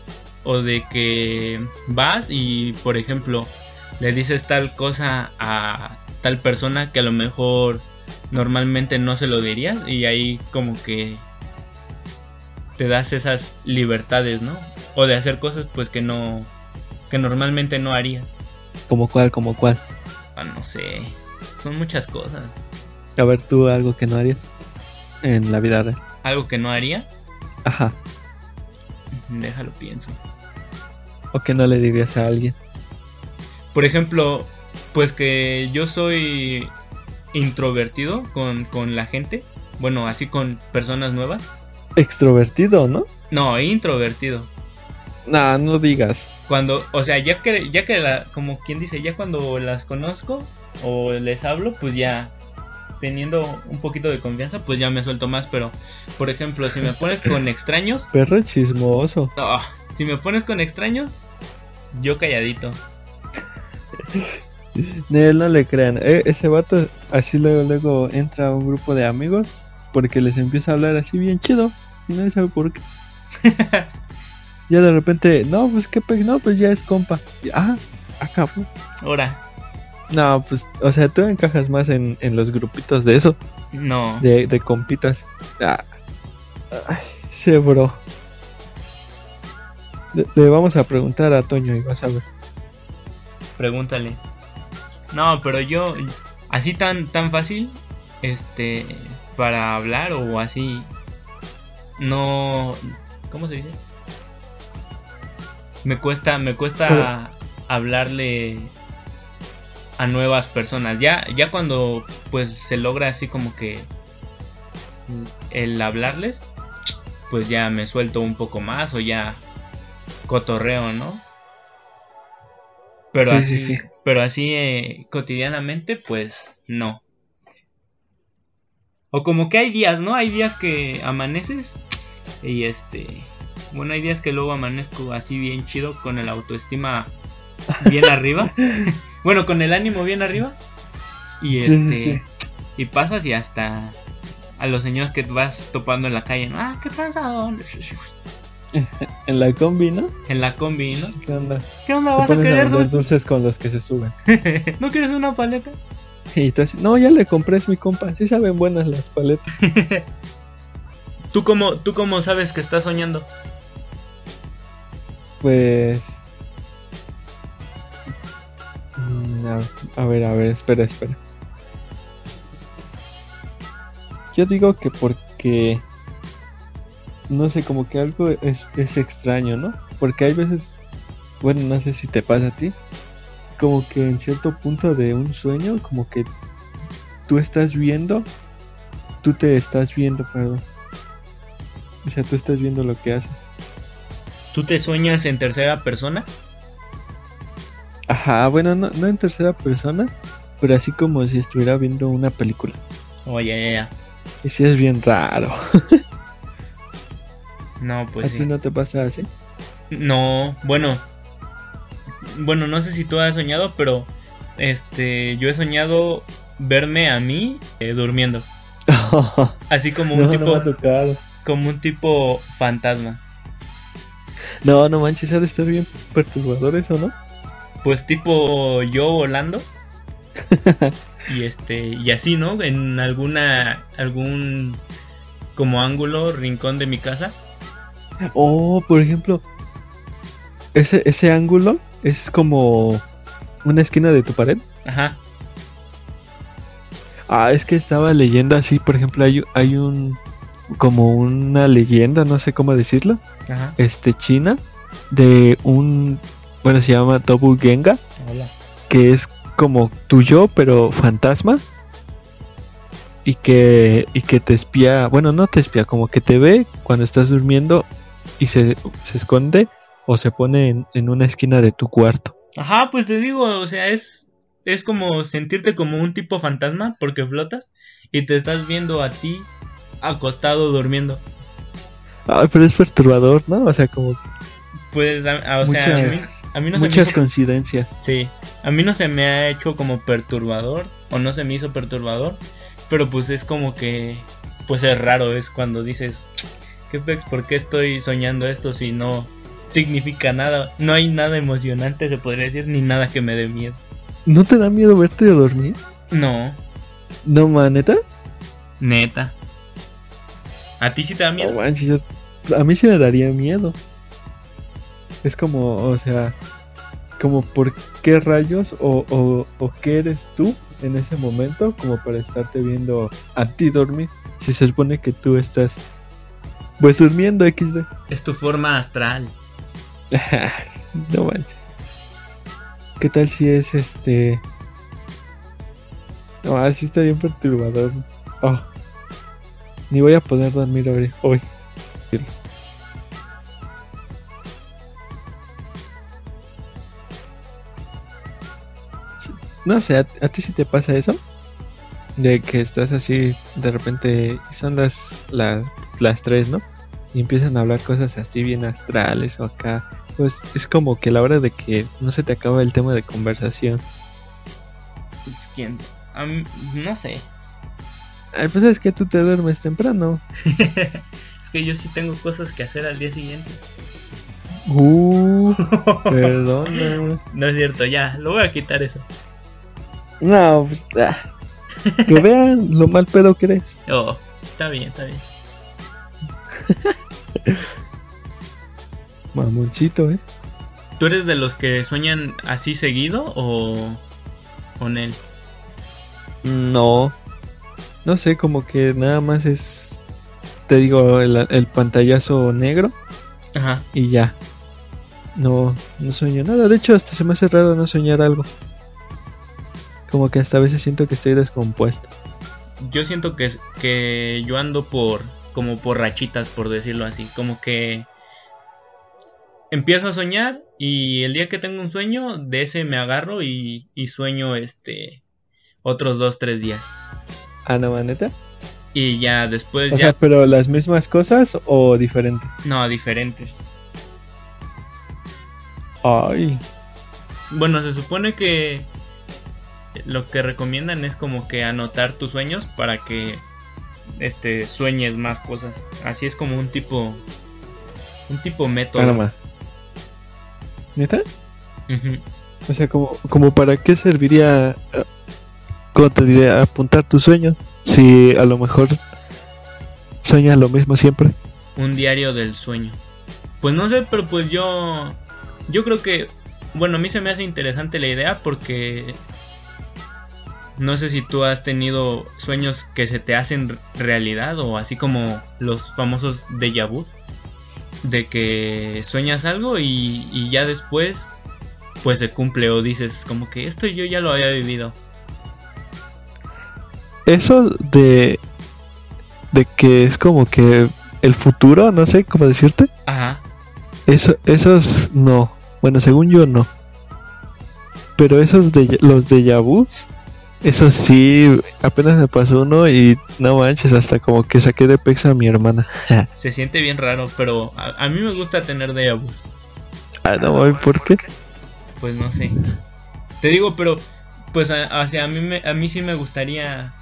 o de que vas y por ejemplo le dices tal cosa a tal persona que a lo mejor normalmente no se lo dirías y ahí como que te das esas libertades, ¿no? O de hacer cosas pues que no que normalmente no harías. ¿Como cuál? ¿Como cuál? Ah, no sé. Son muchas cosas. A ver, tú algo que no harías en la vida real. ¿Algo que no haría? Ajá. Déjalo pienso. ¿O que no le dirías a alguien? Por ejemplo, pues que yo soy introvertido con, con la gente. Bueno, así con personas nuevas. Extrovertido, ¿no? No, introvertido. Nah, no digas. Cuando, o sea, ya que, ya que la, como quien dice, ya cuando las conozco o les hablo, pues ya teniendo un poquito de confianza, pues ya me suelto más. Pero, por ejemplo, si me pones con [LAUGHS] extraños. Perro chismoso. si me pones con extraños, yo calladito. [LAUGHS] No, no le crean. E, ese vato así luego, luego entra a un grupo de amigos porque les empieza a hablar así bien chido y nadie sabe por qué. [LAUGHS] ya de repente, no, pues qué no, pues ya es compa. ah, acabó. Ahora. No, pues, o sea, tú encajas más en, los grupitos de eso. No. De, de compitas. Ah, sí, bro. Le, vamos a preguntar a Toño y vas a ver. Pregúntale. No, pero yo, así tan, tan fácil, este, para hablar o así, no, ¿cómo se dice? Me cuesta, me cuesta hablarle a nuevas personas. Ya, ya cuando pues se logra así como que el hablarles, pues ya me suelto un poco más o ya cotorreo, ¿no? Pero así, pero así eh, cotidianamente, pues no. O como que hay días, ¿no? Hay días que amaneces y este, bueno, hay días que luego amanezco así bien chido con el autoestima bien [LAUGHS] arriba. [LAUGHS] Bueno, con el ánimo bien arriba. Y este. Y pasas y hasta a los señores que vas topando en la calle, ¿no? Ah, qué tranzado. [LAUGHS] en la combi, ¿no? En la combi, ¿no? ¿Qué onda? ¿Qué onda? ¿Vas a querer los dulces con los que se suben? ¿No quieres una paleta? Y tú así, no, ya le compré, es mi compa. Sí saben buenas las paletas. ¿Tú cómo, ¿Tú cómo sabes que estás soñando? Pues Mm, a, ver, a ver, espera, espera. Yo digo que porque... No sé, como que algo es, es extraño, ¿no? Porque hay veces... Bueno, no sé si te pasa a ti. Como que en cierto punto de un sueño, como que tú estás viendo, tú te estás viendo, perdón. O sea, tú estás viendo lo que haces. ¿Tú te sueñas en tercera persona? Ajá, bueno, no, en tercera persona, pero así como si estuviera viendo una película. Oh, ya, ya, ya. Y si es bien raro. [LAUGHS] no, pues. ¿A ti no te pasa así? No, bueno. Bueno, no sé si tú has soñado, pero este, yo he soñado verme a mí eh, durmiendo. [LAUGHS] así como un tipo. como un tipo fantasma. No, no manches, ha de estar bien perturbador eso, ¿no? pues tipo yo volando. [LAUGHS] y este y así, ¿no? En alguna algún como ángulo, rincón de mi casa. Oh, por ejemplo, ese, ese ángulo es como una esquina de tu pared. Ajá. Ah, es que estaba leyendo así, por ejemplo, hay, hay un como una leyenda, no sé cómo decirlo, Ajá. este china de un bueno, se llama Tobu Genga, Hola. que es como tu yo pero fantasma y que y que te espía, bueno, no te espía, como que te ve cuando estás durmiendo y se, se esconde o se pone en, en una esquina de tu cuarto. Ajá, pues te digo, o sea, es, es como sentirte como un tipo fantasma porque flotas y te estás viendo a ti acostado durmiendo. Ay, pero es perturbador, ¿no? O sea, como Pues, a, a- o sea, a mí, muchas, a mí no se me hizo, coincidencias. sí, a mí no se me ha hecho como perturbador o no se me hizo perturbador, pero pues es como que, pues es raro, es cuando dices, ¿qué pex? ¿Por qué estoy soñando esto si no significa nada? No hay nada emocionante, se podría decir, ni nada que me dé miedo. ¿No te da miedo verte dormir? No, No, maneta. neta. ¿A ti sí te da No miedo? manches, yo- a mí sí me daría miedo. Es como, o sea, como por qué rayos o, o, o qué eres tú en ese momento como para estarte viendo a ti dormir. Si se supone que tú estás pues durmiendo XD. Es tu forma astral. [LAUGHS] no manches. ¿Qué tal si es este? No, así está bien perturbador. Oh. Ni voy a poder dormir hoy. hoy. No sé, ¿a, a ti sí te pasa eso? De que estás así, de repente, son las, las, las tres, ¿no? Y empiezan a hablar cosas así bien astrales o acá. Pues es como que a la hora de que no se te acaba el tema de conversación. Es quien. a mí- no sé. Ay, pues es que tú te duermes temprano. [LAUGHS] es que yo sí tengo cosas que hacer al día siguiente. Uh, [LAUGHS] perdona. No es cierto, ya, lo voy a quitar eso. No, pues. ah. Que [LAUGHS] vean lo mal pedo que eres. Oh, está bien, está bien. Mamoncito, eh. ¿Tú eres de los que sueñan así seguido o con él? No. No sé, como que nada más es. Te digo, el, el pantallazo negro Ajá. y ya. No, no sueño nada. De hecho, hasta se me hace raro no soñar algo. Como que hasta a veces siento que estoy descompuesto. Yo siento que, que yo ando por como por rachitas, por decirlo así. Como que empiezo a soñar y el día que tengo un sueño, de ese me agarro y, y sueño este otros dos, tres días. Ah, no, maneta. Y ya después O ya... sea, pero las mismas cosas o diferentes. No, diferentes. Ay, Bueno, se supone que lo que recomiendan es como que anotar tus sueños para que este sueñes más cosas. Así es como un tipo un tipo método. caramba. ¿Neta? Ujú. O sea, como, como para qué serviría, ¿cómo te diré? Apuntar tus sueños. Si a lo mejor sueñas lo mismo siempre. Un diario del sueño. Pues no sé, pero pues yo yo creo que bueno, a mí se me hace interesante la idea porque no sé si tú has tenido sueños que se te hacen realidad o así como los famosos déjà vu de que sueñas algo y, y ya después pues se cumple o dices como que esto yo ya lo había vivido. Eso de, de que es como que el futuro, no sé cómo decirte. Ajá. Eso, esos no. Bueno, según yo no. Pero esos de los de vus, eso sí, apenas me pasó uno y no manches, hasta como que saqué de pexa a mi hermana. [LAUGHS] Se siente bien raro, pero a, a mí me gusta tener déjà vus. ah, no, ¿y ¿por qué? Pues no sé. Te digo, pero pues a, a mí me, a mí sí me gustaría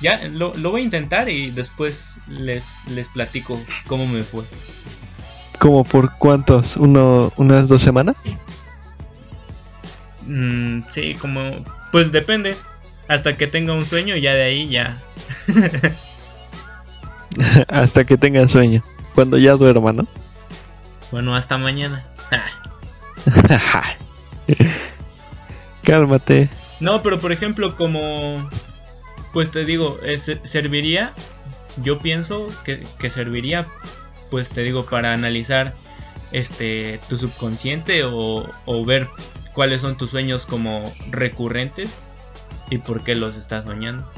ya lo, lo voy a intentar y después les les platico cómo me fue. ¿Como por cuántos? ¿Uno, ¿Unas dos semanas? Mm, sí, como pues depende hasta que tenga un sueño ya de ahí ya. [LAUGHS] hasta que tenga sueño. Cuando ya duerma, ¿no? Bueno, hasta mañana. [LAUGHS] Cálmate. No, pero por ejemplo, como. Pues te digo, serviría. Yo pienso que, que serviría. Pues te digo, para analizar este tu subconsciente o, o ver cuáles son tus sueños como recurrentes y por qué los estás soñando.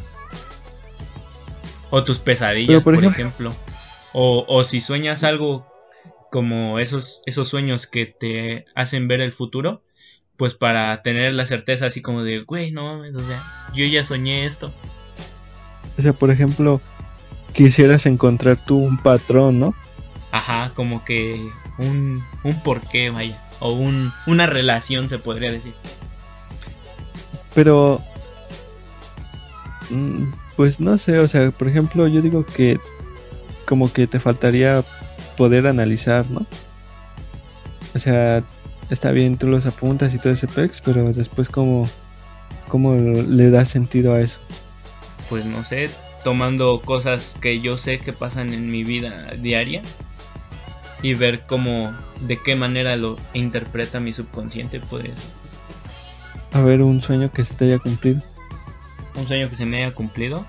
O tus pesadillas, por, ejemplo. O, o, si sueñas algo como esos, esos sueños que te hacen ver el futuro, pues para tener la certeza así como de, güey, no mames, o sea, yo ya soñé esto. O sea, por ejemplo, quisieras encontrar tú un patrón, ¿no? Ajá, como que un, un porqué, vaya, o un, una relación se podría decir. Pero Mm, pues no sé, o sea, por ejemplo, yo digo que como que te faltaría poder analizar, ¿no? O sea, está bien, tú los apuntas y todo ese pex, pero después cómo, cómo le das sentido a eso. Pues no sé, tomando cosas que yo sé que pasan en mi vida diaria y ver cómo, de qué manera lo interpreta mi subconsciente, podría ser. A ver, un sueño que se te haya cumplido un sueño que se me haya cumplido.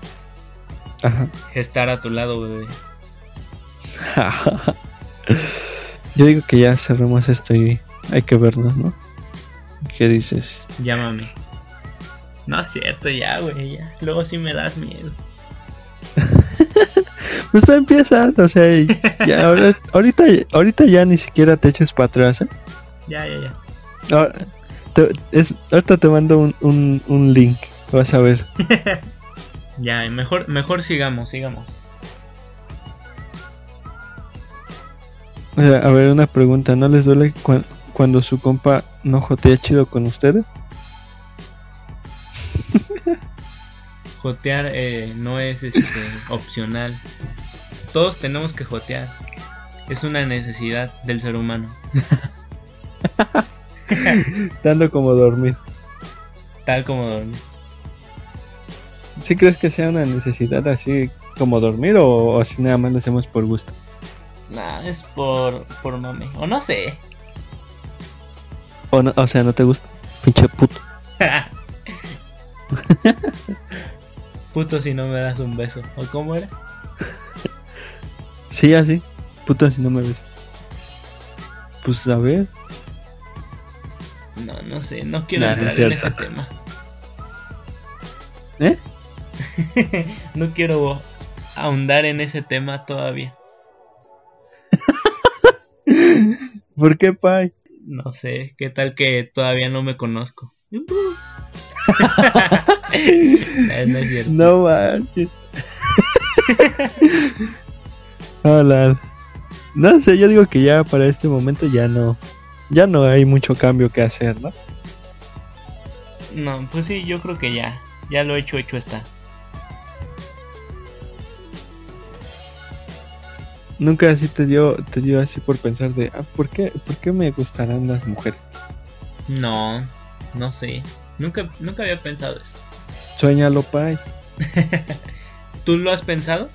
Ajá. Estar a tu lado, bebé. [LAUGHS] Yo digo que ya cerremos esto y hay que vernos, ¿no? ¿Qué dices? Llámame. No es cierto, ya, güey, ya. Luego sí me das miedo. [LAUGHS] pues tú empiezas, o sea, ya, [LAUGHS] ahorita, ahorita ya ni siquiera te eches para atrás, ¿eh? Ya, ya, ya. Ahora te, es, ahorita te mando un, un, un link. Vas a ver. [LAUGHS] ya, mejor, mejor sigamos, sigamos. a ver, una pregunta. ¿No les duele cuando su compa no jotea chido con ustedes? [LAUGHS] Jotear eh, no es este, opcional. Todos tenemos que jotear. Es una necesidad del ser humano. [LAUGHS] Tanto como dormir. Tal como dormir. ¿Sí crees que sea una necesidad así como dormir o, así nada más lo hacemos por gusto? Nah, es por, por mame. O no sé. O, o sea, ¿no te gusta? Pinche puto. [LAUGHS] [LAUGHS] puto si no me das un beso. ¿O cómo era? sí, así. Puto si no me besas. Pues a ver. No, no sé. No quiero entrar en ese tema. ¿Eh? [LAUGHS] no quiero ahondar en ese tema todavía. [LAUGHS] ¿Por qué, Pai? No sé, qué tal que todavía no me conozco. [LAUGHS] no, es cierto. No manches. Hola. No sé, yo digo que ya para este momento ya no. Ya no hay mucho cambio que hacer, ¿no? No, pues sí, yo creo que ya. Ya lo hecho, hecho está. Nunca así te dio, te dio así por pensar de, ah, ¿por qué, ¿por qué me gustarán las mujeres? No, no sé. Nunca, nunca había pensado eso. Sueñalo, Pai. [LAUGHS] ¿Tú lo has pensado?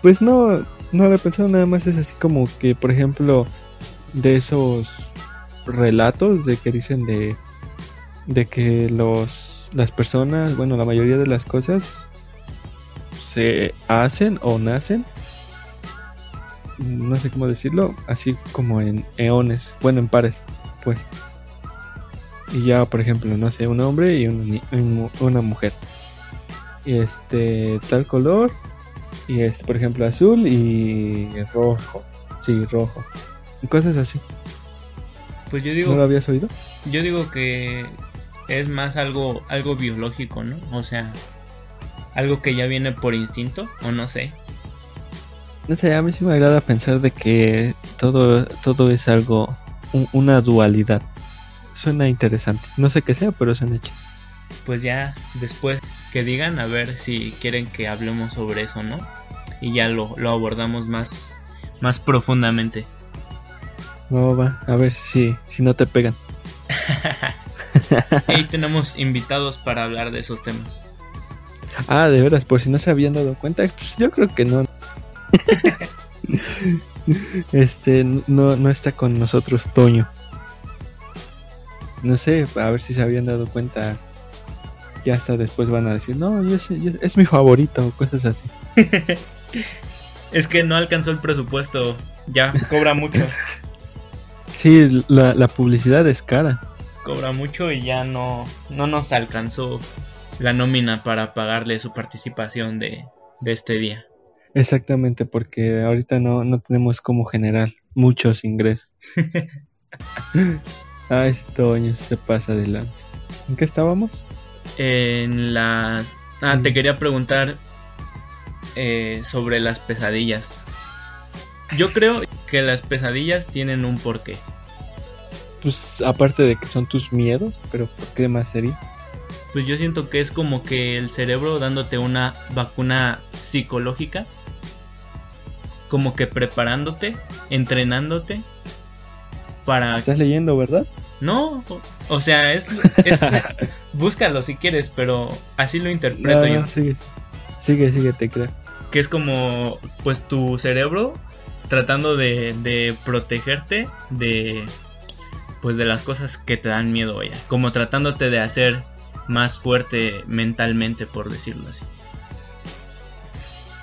Pues no, no lo he pensado, nada más es así como que, por ejemplo, de esos relatos de que dicen de, de que los, las personas, bueno, la mayoría de las cosas se hacen o nacen, no sé cómo decirlo, así como en eones, bueno, en pares, pues. Y ya, por ejemplo, no sé, un hombre y una, mujer. Y este, tal color, y este, por ejemplo, azul y rojo. Sí, rojo. Y cosas así. Pues yo digo. ¿No lo habías oído? Yo digo que es más algo, algo biológico, ¿no? O sea, algo que ya viene por instinto o no sé. No sé, a mí sí me agrada pensar de que todo, todo es algo, una dualidad. Suena interesante. No sé qué sea, pero suena hecho. Pues ya después que digan a ver si quieren que hablemos sobre eso, ¿no? Y ya lo, lo abordamos más, más profundamente. No, va, a ver si, si no te pegan. [LAUGHS] Ahí [LAUGHS] tenemos invitados para hablar de esos temas. Ah, de veras, por si no se habían dado cuenta, pues yo creo que no. [LAUGHS] este, no, no está con nosotros Toño. No sé, a ver si se habían dado cuenta. Ya hasta después van a decir, no, es, es mi favorito, cosas así. [LAUGHS] es que no alcanzó el presupuesto, ya cobra mucho. [LAUGHS] sí, la, la publicidad es cara. Cobra mucho y ya no, no nos alcanzó la nómina para pagarle su participación de, de este día. Exactamente, porque ahorita no, no tenemos como generar muchos ingresos. [LAUGHS] ah, esto se pasa de lance. ¿En qué estábamos? En las... Ah, te quería preguntar eh, sobre las pesadillas. Yo creo que las pesadillas tienen un porqué. Pues aparte de que son tus miedos, pero ¿por qué más sería? Pues yo siento que es como que el cerebro dándote una vacuna psicológica, como que preparándote, entrenándote para... Estás leyendo, ¿verdad? No, o sea, es, [LAUGHS] búscalo si quieres, pero así lo interpreto yo. Sigue, sigue, sigue, te creo. Que es como, pues tu cerebro tratando de, de protegerte de, pues de las cosas que te dan miedo, ya. Como tratándote de hacer más fuerte mentalmente, por decirlo así.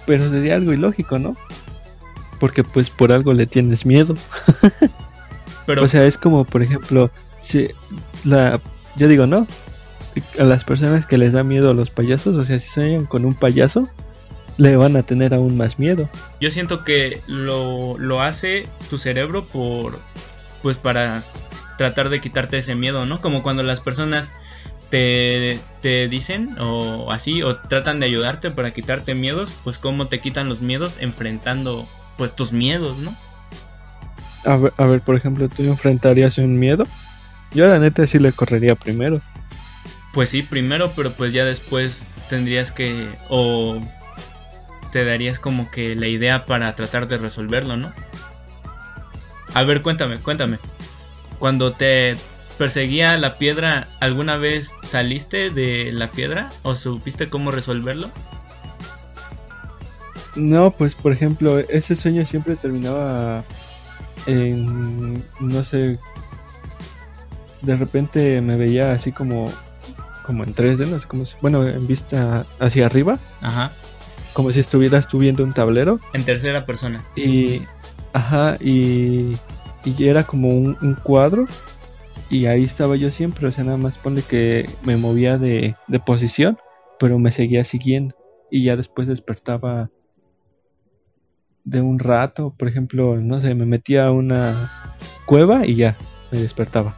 Pero sería algo ilógico, ¿no? Porque pues por algo le tienes miedo. [LAUGHS] Pero... O sea, es como, por ejemplo, si la, yo digo, no, a las personas que les da miedo a los payasos, o sea, si sueñan con un payaso, le van a tener aún más miedo. Yo siento que lo, lo hace tu cerebro por, pues para tratar de quitarte ese miedo, ¿no? Como cuando las personas te, te dicen o así, o tratan de ayudarte para quitarte miedos, pues cómo te quitan los miedos enfrentando pues tus miedos, ¿no? A ver, a ver, por ejemplo, ¿tú enfrentarías un miedo? Yo la neta sí le correría primero. Pues sí, primero, pero pues ya después tendrías que o te darías como que la idea para tratar de resolverlo, ¿no? A ver, cuéntame, cuéntame. Cuando te perseguía la piedra, ¿alguna vez saliste de la piedra o supiste cómo resolverlo? No, pues por ejemplo, ese sueño siempre terminaba en, no sé, de repente me veía así como como en 3D, no sé cómo, bueno, en vista hacia arriba. Ajá. Como si estuvieras tú viendo un tablero. En tercera persona. Y ajá, y y era como un, un cuadro y ahí estaba yo siempre, o sea, nada más pone que me movía de, de posición, pero me seguía siguiendo y ya después despertaba de un rato, por ejemplo, no sé, me metía a una cueva y ya me despertaba.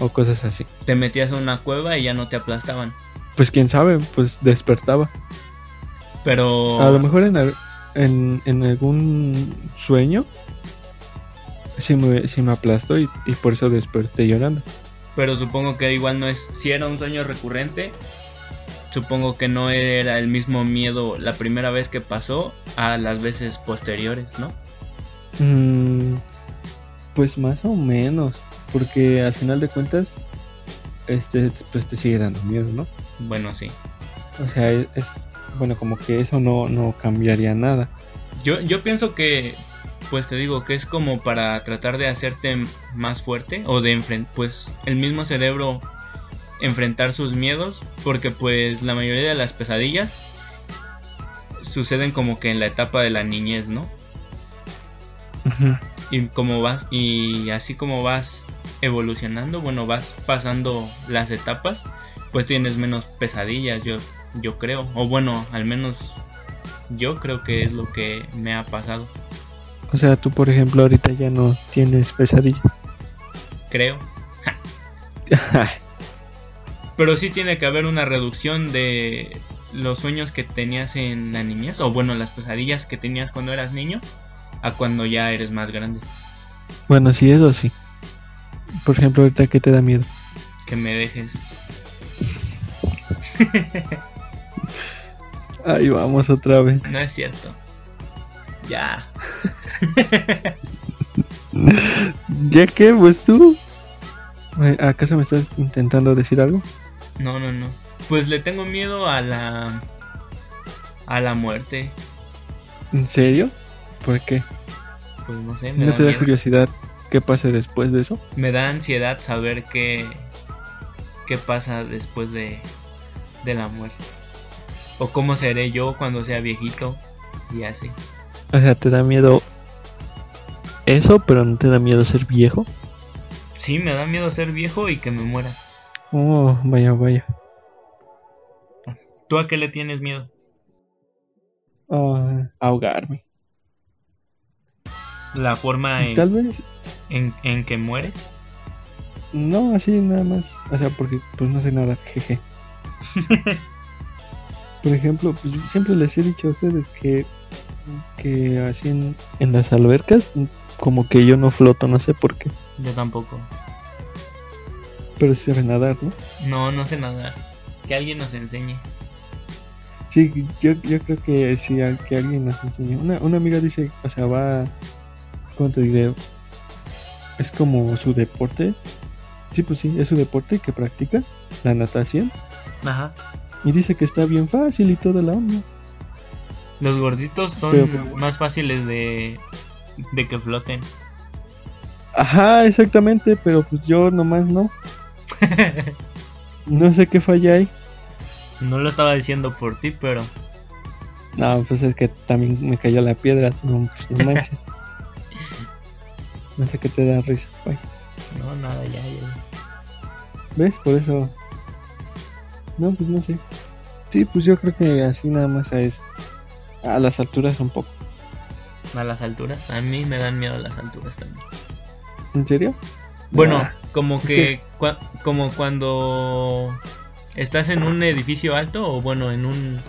O cosas así. Te metías a una cueva y ya no te aplastaban. Pues quién sabe, pues despertaba. Pero... A lo mejor en, en, en algún sueño sí me, sí me aplastó y, y por eso desperté llorando. Pero supongo que igual no es... Si era un sueño recurrente, supongo que no era el mismo miedo la primera vez que pasó a las veces posteriores, ¿no? Mm, pues más o menos, porque al final de cuentas, este, pues te sigue dando miedo, ¿no? Bueno, sí. O sea, es, bueno, como que eso no, no cambiaría nada. Yo, yo pienso que, pues te digo, que es como para tratar de hacerte más fuerte o de enfrentar, pues el mismo cerebro enfrentar sus miedos porque pues la mayoría de las pesadillas suceden como que en la etapa de la niñez, ¿no? Y como vas y así como vas evolucionando, bueno, vas pasando las etapas, pues tienes menos pesadillas, yo yo creo, o bueno, al menos yo creo que es lo que me ha pasado. O sea, tú por ejemplo ahorita ya no tienes pesadillas. Creo. [LAUGHS] Pero sí tiene que haber una reducción de los sueños que tenías en la niñez, o bueno, las pesadillas que tenías cuando eras niño, a cuando ya eres más grande. Bueno, sí, eso sí. Por ejemplo, ahorita, ¿qué te da miedo? Que me dejes. [LAUGHS] Ahí vamos otra vez. No es cierto. Ya. [LAUGHS] ¿Ya qué? Pues tú. ¿Acaso me estás intentando decir algo? No, no, no. Pues le tengo miedo a la A la muerte. ¿En serio? ¿Por qué? Pues no sé, me ¿No da te da miedo. curiosidad qué pase después de eso? Me da ansiedad saber qué, qué pasa después de, de la muerte. O cómo seré yo cuando sea viejito y así. O sea, ¿te da miedo eso, pero no te da miedo ser viejo? Sí, me da miedo ser viejo y que me muera. Oh, vaya, vaya. ¿Tú a qué le tienes miedo? Ah, ahogarme. ¿La forma Pues en, Tal vez, en, en que mueres? no, así nada más. O sea, porque pues no sé nada, jeje. [LAUGHS] Por ejemplo, pues siempre les he dicho a ustedes que, que así en, en las albercas, como que yo no floto, no sé por qué. Yo tampoco. Pero sí sabe nadar, ¿no? No, no sé nadar. Que alguien nos enseñe. Sí, yo, yo creo que sí, que alguien nos enseñe. Una, una amiga dice, o sea, va, ¿cómo te diré? Es como su deporte. Sí, pues sí, es su deporte que practica, la natación. Ajá. Y dice que está bien fácil y toda la onda. Los gorditos son Pero, pero- más fáciles de, de que floten. Ajá, exactamente, pero pues yo nomás no. [LAUGHS] No sé qué falla ahí. No lo estaba diciendo por ti, pero No, pues es que también me cayó la piedra. No, pues no manches. [LAUGHS] No sé qué te da risa. güey. no, nada, ya, ya. ¿Ves? Por eso. No, pues no sé. Sí, pues yo creo que así nada más es. A las alturas un poco. A las alturas. A mí me dan miedo las alturas también. ¿En serio? Bueno, Ah, como que, que- cua- como cuando estás en un edificio alto o bueno, en un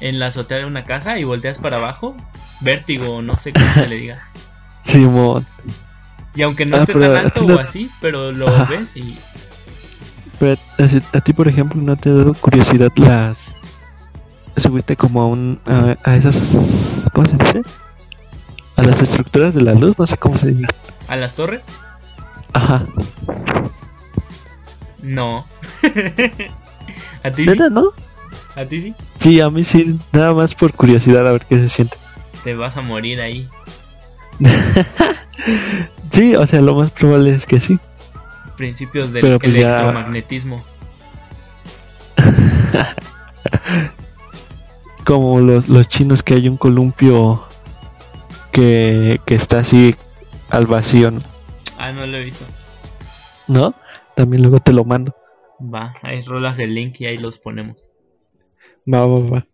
en la azotea de una casa y volteas para abajo, vértigo, no sé cómo se le diga. [LAUGHS] Simón. Y aunque no Ah, esté tan alto o así, pero lo Ajá. ves y Pero a, a ti, por ejemplo, ¿no te ha dado curiosidad las. subirte como a un. a, a esas. ¿Cómo se dice? A las estructuras de la luz, no sé cómo se dice. a las torres, Ajá. no. [LAUGHS] a ti sí, ¿Neta, no? a ti sí, Sí, a mí sí, nada más por curiosidad a ver qué se siente. te vas a morir ahí. [LAUGHS] Sí, o sea, lo más probable es que sí. Principios del Pero pues ya- electromagnetismo. [LAUGHS] Como los, los chinos que hay un columpio que, que está así al vacío, ¿no? Ah, no lo he visto. ¿no? También luego te lo mando. Va, ahí rolas el link y ahí los ponemos. Va, va, va.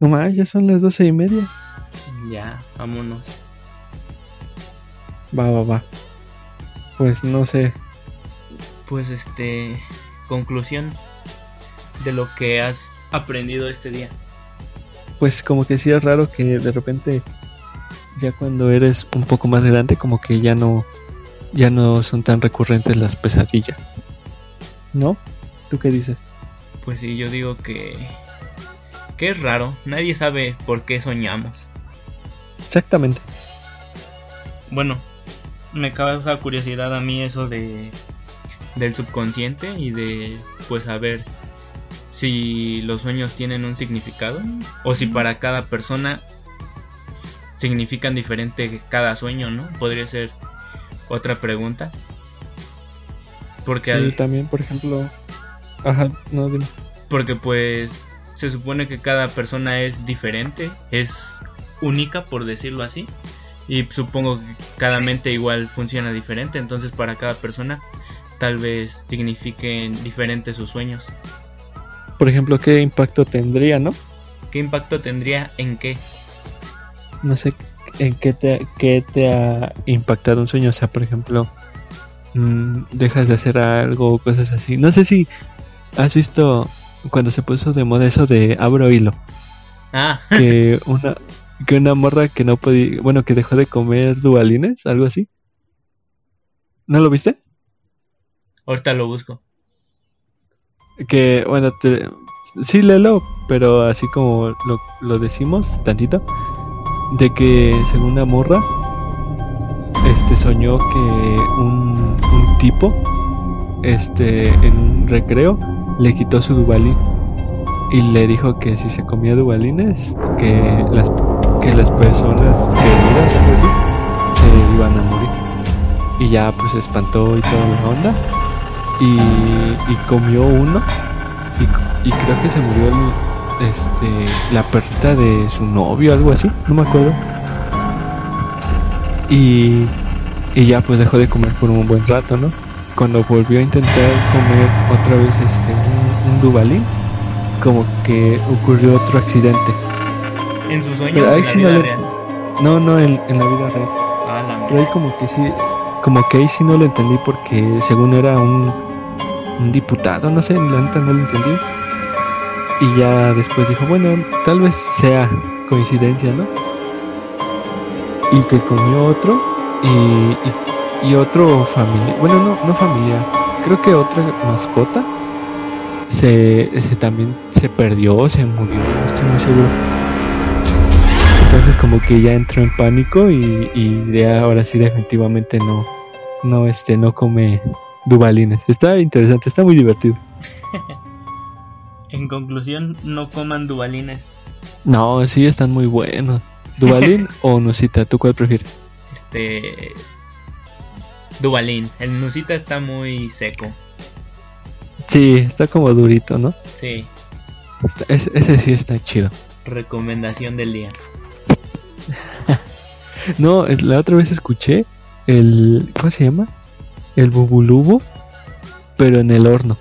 No más, ya son las doce y media. Ya, vámonos. Va, va, va. Pues no sé. Pues este, conclusión de lo que has aprendido este día. Pues como que sí es raro que de repente, ya cuando eres un poco más grande, como que ya no, ya no son tan recurrentes las pesadillas. ¿No? ¿Tú qué dices? Pues sí, yo digo que que es raro, nadie sabe por qué soñamos. Exactamente. Bueno, me causa curiosidad a mí eso de del subconsciente y de pues saber si los sueños tienen un significado o si para cada persona significan diferente cada sueño, ¿no? Podría ser otra pregunta. Porque Sí, al- también, por ejemplo. Ajá, no, dime. porque pues se supone que cada persona es diferente, es única por decirlo así. Y supongo que cada mente igual funciona diferente, entonces para cada persona tal vez signifiquen diferentes sus sueños. Por ejemplo, ¿qué impacto tendría, no? ¿Qué impacto tendría en qué? No sé en qué te, qué te ha impactado un sueño. O sea, por ejemplo, mm, dejas de hacer algo o cosas así. No sé si has visto cuando se puso de moda eso de abro hilo. Ah, Que [LAUGHS] una, que una morra que no podía, bueno, que dejó de comer dualines, algo así. ¿No lo viste? ahorita lo busco. Que, bueno, te, sí, léelo, pero así como lo, lo decimos, tantito, de que según la morra, este soñó que un, un tipo, este, en un recreo, le quitó su dubalín. y le dijo que si se comía dubalines, que las, que las personas queridas, algo así, se iban a morir. Y ya pues se espantó y toda la onda. Y, y comió uno. Y, y creo que se murió el- este, la perrita de su novio, algo así, no me acuerdo. Y, y ya pues dejó de comer por un buen rato, ¿no? Cuando volvió a intentar comer otra vez este, un, un dubalín, como que ocurrió otro accidente. En su sueño Pero o ahí en la sí vida no le- real. No, no, en, en la vida real. Ah, la Pero ahí como que sí, como que ahí sí no lo entendí porque según era un, un diputado, no sé, la neta no lo entendí. Y ya después dijo, bueno, tal vez sea coincidencia, ¿no? Y que comió otro y, y, otro familia, bueno, no, no familia, creo que otra mascota se, se también se perdió, se murió, no estoy muy seguro. Entonces como que ya entró en pánico y, y ya ahora sí definitivamente no, no este, no come dubalines. Está interesante, está muy divertido. [LAUGHS] En conclusión, no coman dubalines. No, sí están muy buenos. ¿Dubalín [LAUGHS] o Nusita? ¿Tú cuál prefieres? Este. Dubalín. El Nusita está muy seco. Sí, está como durito, ¿no? Sí. Está- ese, ese sí está chido. Recomendación del día. [LAUGHS] No, es- la otra vez escuché el... ¿Cómo se llama? El bubulubu, pero en el horno.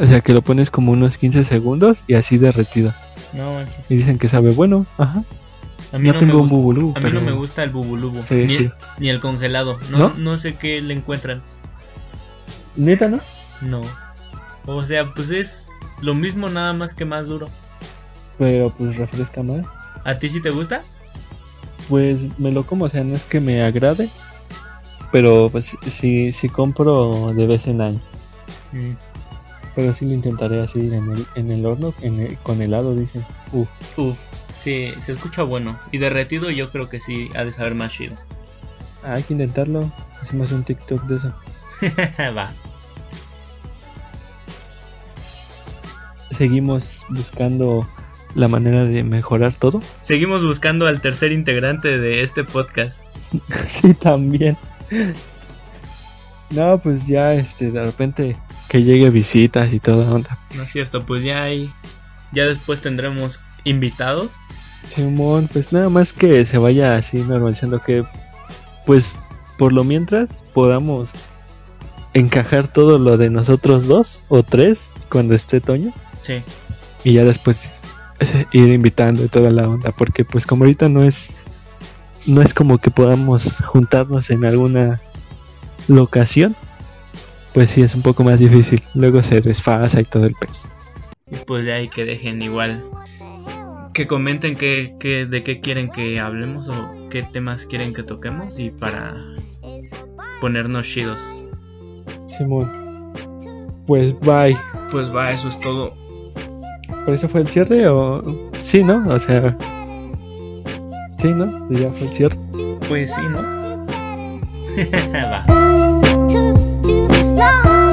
O sea, que lo pones como unos 15 segundos y así derretido. No, manches. Y dicen que sabe bueno. Ajá. A mí No no, tengo me un gusta. bubulubu, A mí pero... no me gusta el bubulubu. Sí, ni, sí. ni el congelado. No, ¿No? ¿No? sé qué le encuentran. ¿Neta, no? No. O sea, pues es lo mismo, nada más que más duro. Pero pues refresca más. ¿A ti sí te gusta? Pues me lo como, o sea, no es que me agrade. Pero pues sí, sí compro de vez en año. Mm. Pero sí lo intentaré así en el, en el horno, en el- con helado, dicen. Uf. Uf. Sí, se escucha bueno. Y derretido yo creo que sí ha de saber más chido. Hay que intentarlo. Hacemos un TikTok de eso. [LAUGHS] Va. Seguimos buscando la manera de mejorar todo. Seguimos buscando al tercer integrante de este podcast. [LAUGHS] sí, también. No, pues ya, este, de repente que llegue visitas y toda onda. No es cierto, pues ya hay. Ya después tendremos invitados. Simón, pues nada más que se vaya así normalizando que, pues, por lo mientras podamos encajar todo lo de nosotros dos o tres cuando esté Toño Sí. y ya después eh, ir invitando y toda la onda, porque pues como ahorita no es, no es como que podamos juntarnos en alguna locación, pues sí es un poco más difícil. Luego se desfasa y todo el pez. Y pues de ahí que dejen igual. Que comenten qué, qué- de qué quieren que hablemos o qué temas quieren que toquemos y para ponernos chidos. Simón, pues bye. Pues va, eso es todo. ¿Por eso fue el cierre o...? Sí, ¿no? O sea... Sí, ¿no? Ya fue el cierre. Pues sí, ¿no? [LAUGHS] va. long.